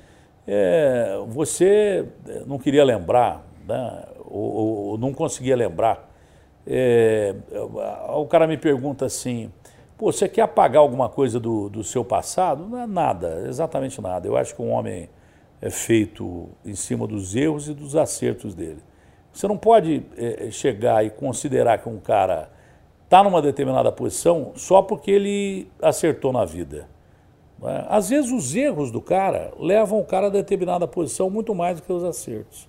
é, você não queria lembrar, né? ou, ou- ou não conseguia lembrar. É, o cara me pergunta assim: Pô, você quer apagar alguma coisa do, do seu passado? Não é nada, exatamente nada. Eu acho que um homem é feito em cima dos erros e dos acertos dele. Você não pode é, chegar e considerar que um cara está numa determinada posição só porque ele acertou na vida. é? Às vezes os erros do cara levam o cara a determinada posição muito mais do que os acertos.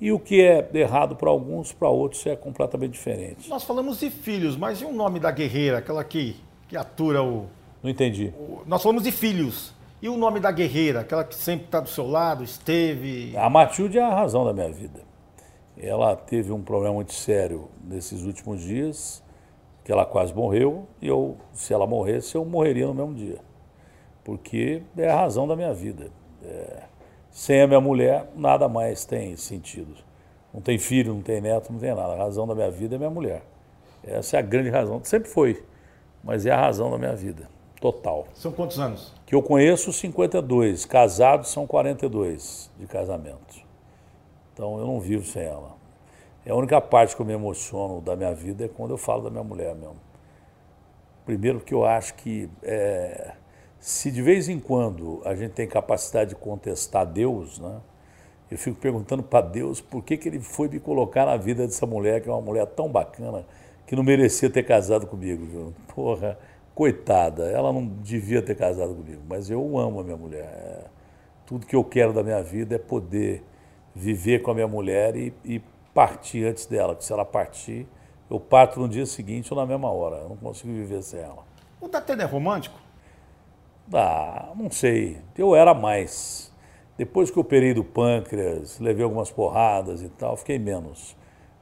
E o que é errado para alguns, para outros é completamente diferente. Nós falamos de filhos, mas e o nome da guerreira, aquela que, que atura o, Não entendi. o- Nós falamos de filhos. E o nome da guerreira, aquela que sempre está do seu lado, esteve. A Matilde é a razão da minha vida. Ela teve um problema muito sério nesses últimos dias, que ela quase morreu, e eu, se ela morresse, eu morreria no mesmo dia. Porque é a razão da minha vida. É, sem a minha mulher, nada mais tem sentido. Não tem filho, não tem neto, não tem nada. A razão da minha vida é minha mulher. Essa é a grande razão. Sempre foi, mas é a razão da minha vida. Total. São quantos anos? Que eu conheço 52, casados são 42 de casamento. Então eu não vivo sem ela. É a única parte que eu me emociono da minha vida é quando eu falo da minha mulher mesmo. Primeiro porque eu acho que é, se de vez em quando a gente tem capacidade de contestar Deus, né? Eu fico perguntando para Deus por que, que ele foi me colocar na vida dessa mulher, que é uma mulher tão bacana, que não merecia ter casado comigo, viu? Porra, coitada, ela não devia ter casado comigo, mas eu amo a minha mulher. É, tudo que eu quero da minha vida é poder viver com a minha mulher e, e partir antes dela, que se ela partir, eu parto no dia seguinte ou na mesma hora. Eu não consigo viver sem ela. O Datena é romântico? Ah, não sei. Eu era mais. Depois que eu operei do pâncreas, levei algumas porradas e tal, fiquei menos.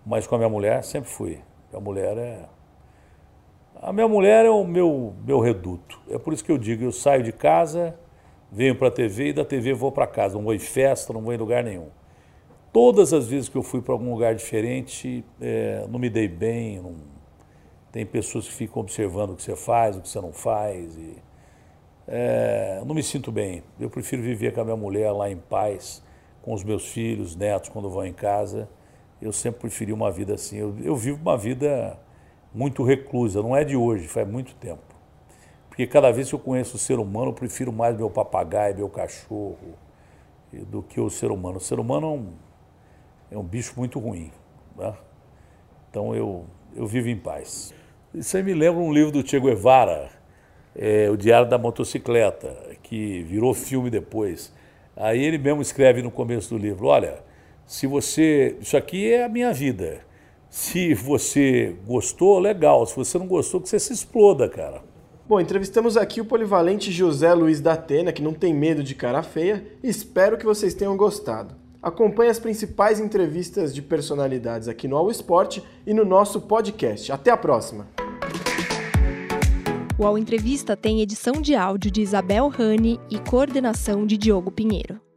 Mas com a minha mulher sempre fui. A mulher é. A minha mulher é o meu, meu reduto. É por isso que eu digo, eu saio de casa, venho para a TV e da TV vou para casa. Não vou em festa, não vou em lugar nenhum. Todas as vezes que eu fui para algum lugar diferente, é, não me dei bem. Não... Tem pessoas que ficam observando o que você faz, o que você não faz. E, é, não me sinto bem. Eu prefiro viver com a minha mulher lá em paz, com os meus filhos, netos, quando vão em casa. Eu sempre preferi uma vida assim. Eu, eu vivo uma vida muito reclusa, não é de hoje, faz muito tempo. Porque cada vez que eu conheço o ser humano, eu prefiro mais meu papagaio, meu cachorro, do que o ser humano. O ser humano é um, é um bicho muito ruim. Né? Então eu, eu vivo em paz. Isso aí me lembra um livro do Che Guevara, é, O Diário da Motocicleta, que virou filme depois. Aí ele mesmo escreve no começo do livro: olha, se você. Isso aqui é a minha vida. Se você gostou, legal. Se você não gostou, que você se exploda, cara. Bom, entrevistamos aqui o polivalente José Luiz da Atena, que não tem medo de cara feia. Espero que vocês tenham gostado. Acompanhe as principais entrevistas de personalidades aqui no All Sport e no nosso podcast. Até a próxima! O All Entrevista tem edição de áudio de Isabel Rani e coordenação de Diogo Pinheiro.